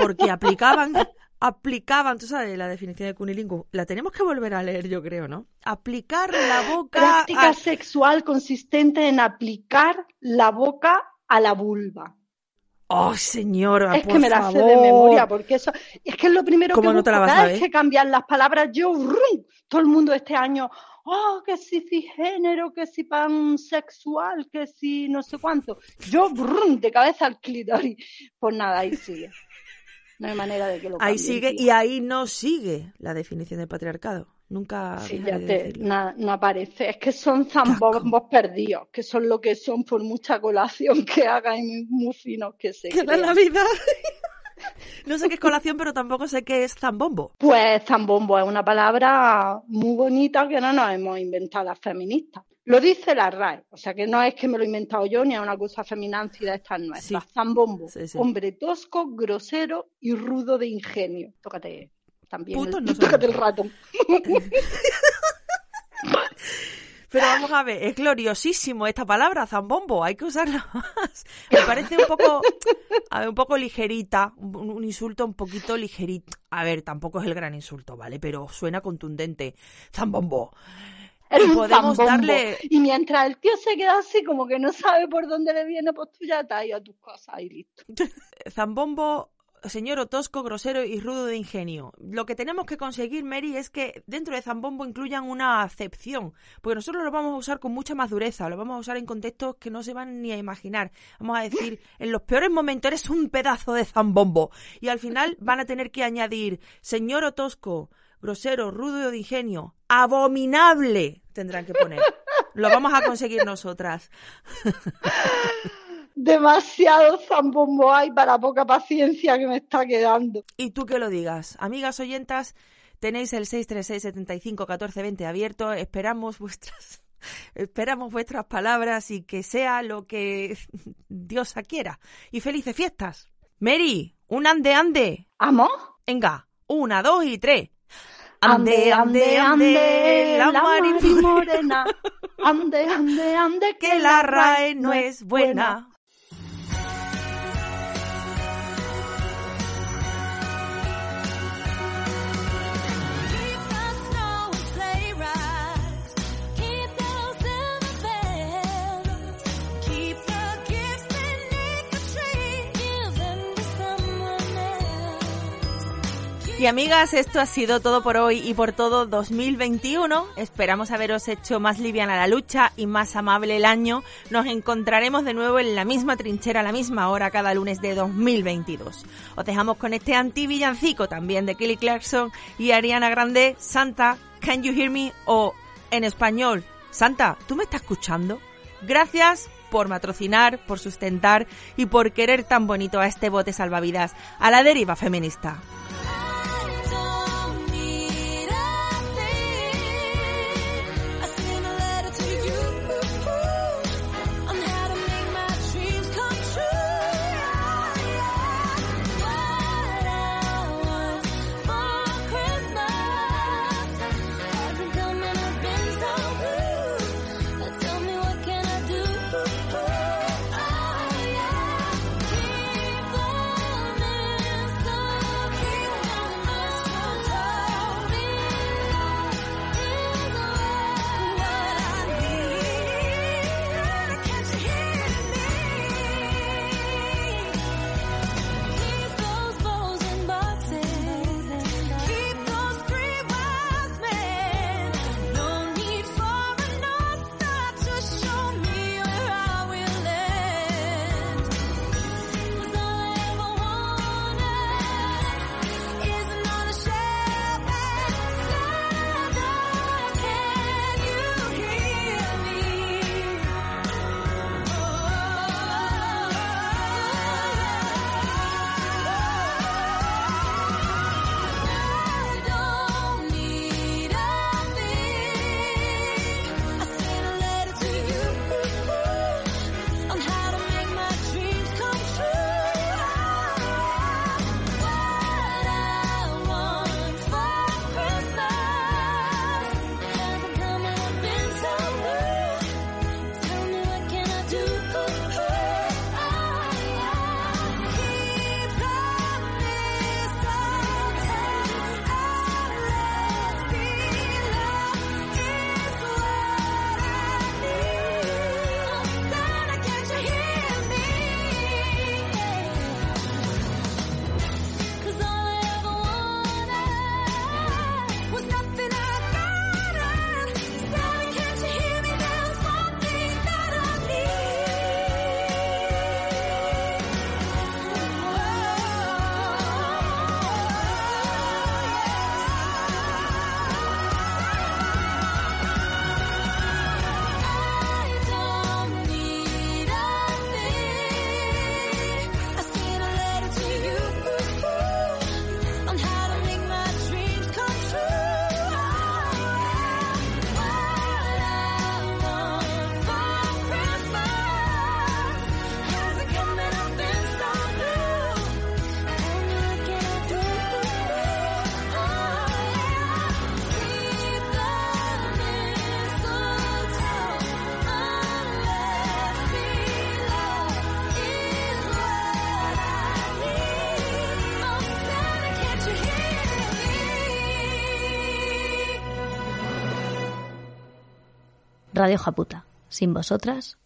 porque aplicaban, aplicaban, tú sabes, la definición de cunilingus, la tenemos que volver a leer yo creo, ¿no? Aplicar la boca Práctica a- sexual consistente en aplicar la boca a la vulva. Oh, señora, es por que me la sé de memoria, porque eso es que es lo primero que ¿Cómo no busco. te la vas a que cambian las palabras, yo ¡rum! todo el mundo este año, oh, que si cisgénero, que si pansexual, que si no sé cuánto. Yo ¡rum! de cabeza al clítoris. Pues nada, ahí sigue. No hay manera de que lo Ahí sigue tío. y ahí no sigue la definición del patriarcado. Nunca Sí, ya de te, na- no aparece. Es que son zambombos perdidos, que son lo que son por mucha colación que hagan y muy, finos que se Que la vida. No sé qué es colación, pero tampoco sé qué es zambombo. Pues zambombo es una palabra muy bonita que no nos hemos inventado las feministas. Lo dice la RAE, o sea que no es que me lo he inventado yo ni es una cosa feminancia de estas nuestras. Zambombo, Sí, sí. hombre tosco, grosero y rudo de ingenio. Tócate también el, no tócate el ratón. [laughs] [laughs] Pero vamos a ver, es gloriosísimo esta palabra, zambombo, hay que usarla más. Me parece un poco, a ver, un poco ligerita, un, un insulto un poquito ligerito. A ver, tampoco es el gran insulto, ¿vale? Pero suena contundente. Zambombo. Y podemos zambombo. darle- Y mientras el tío se queda así como que no sabe por dónde le viene, pues tú ya te has ido a tus cosas y listo. [laughs] Zambombo, señor Otosco, grosero y rudo de ingenio. Lo que tenemos que conseguir, Mary, es que dentro de Zambombo incluyan una acepción, porque nosotros lo vamos a usar con mucha más dureza, lo vamos a usar en contextos que no se van ni a imaginar. Vamos a decir, en los peores momentos eres un pedazo de Zambombo. Y al final van a tener que añadir, señor Otosco, grosero, rudo de ingenio, abominable, tendrán que poner. Lo vamos a conseguir nosotras. [laughs] Demasiado zambombo hay para poca paciencia que me está quedando. Y tú que lo digas. Amigas oyentas, tenéis el 636 75 14 20 abierto. Esperamos vuestras [laughs] esperamos vuestras palabras y que sea lo que [laughs] Dios quiera. Y felices fiestas. Mary, un ande ande. ¿Amo? Venga, una, dos y tres. Ande, ande, ande, la la morena. Ande, ande, ande, [laughs] que la RAE no es buena. Y amigas, esto ha sido todo por hoy y por todo 2021. Esperamos haberos hecho más liviana la lucha y más amable el año. Nos encontraremos de nuevo en la misma trinchera a la misma hora cada lunes de 2022. Os dejamos con este anti-villancico también de Kelly Clarkson y Ariana Grande, Santa, Can You Hear Me? o en español, Santa, ¿tú me estás escuchando? Gracias por matrocinar, por sustentar y por querer tan bonito a este bote salvavidas, a la deriva feminista. Radio Japuta. Sin vosotras.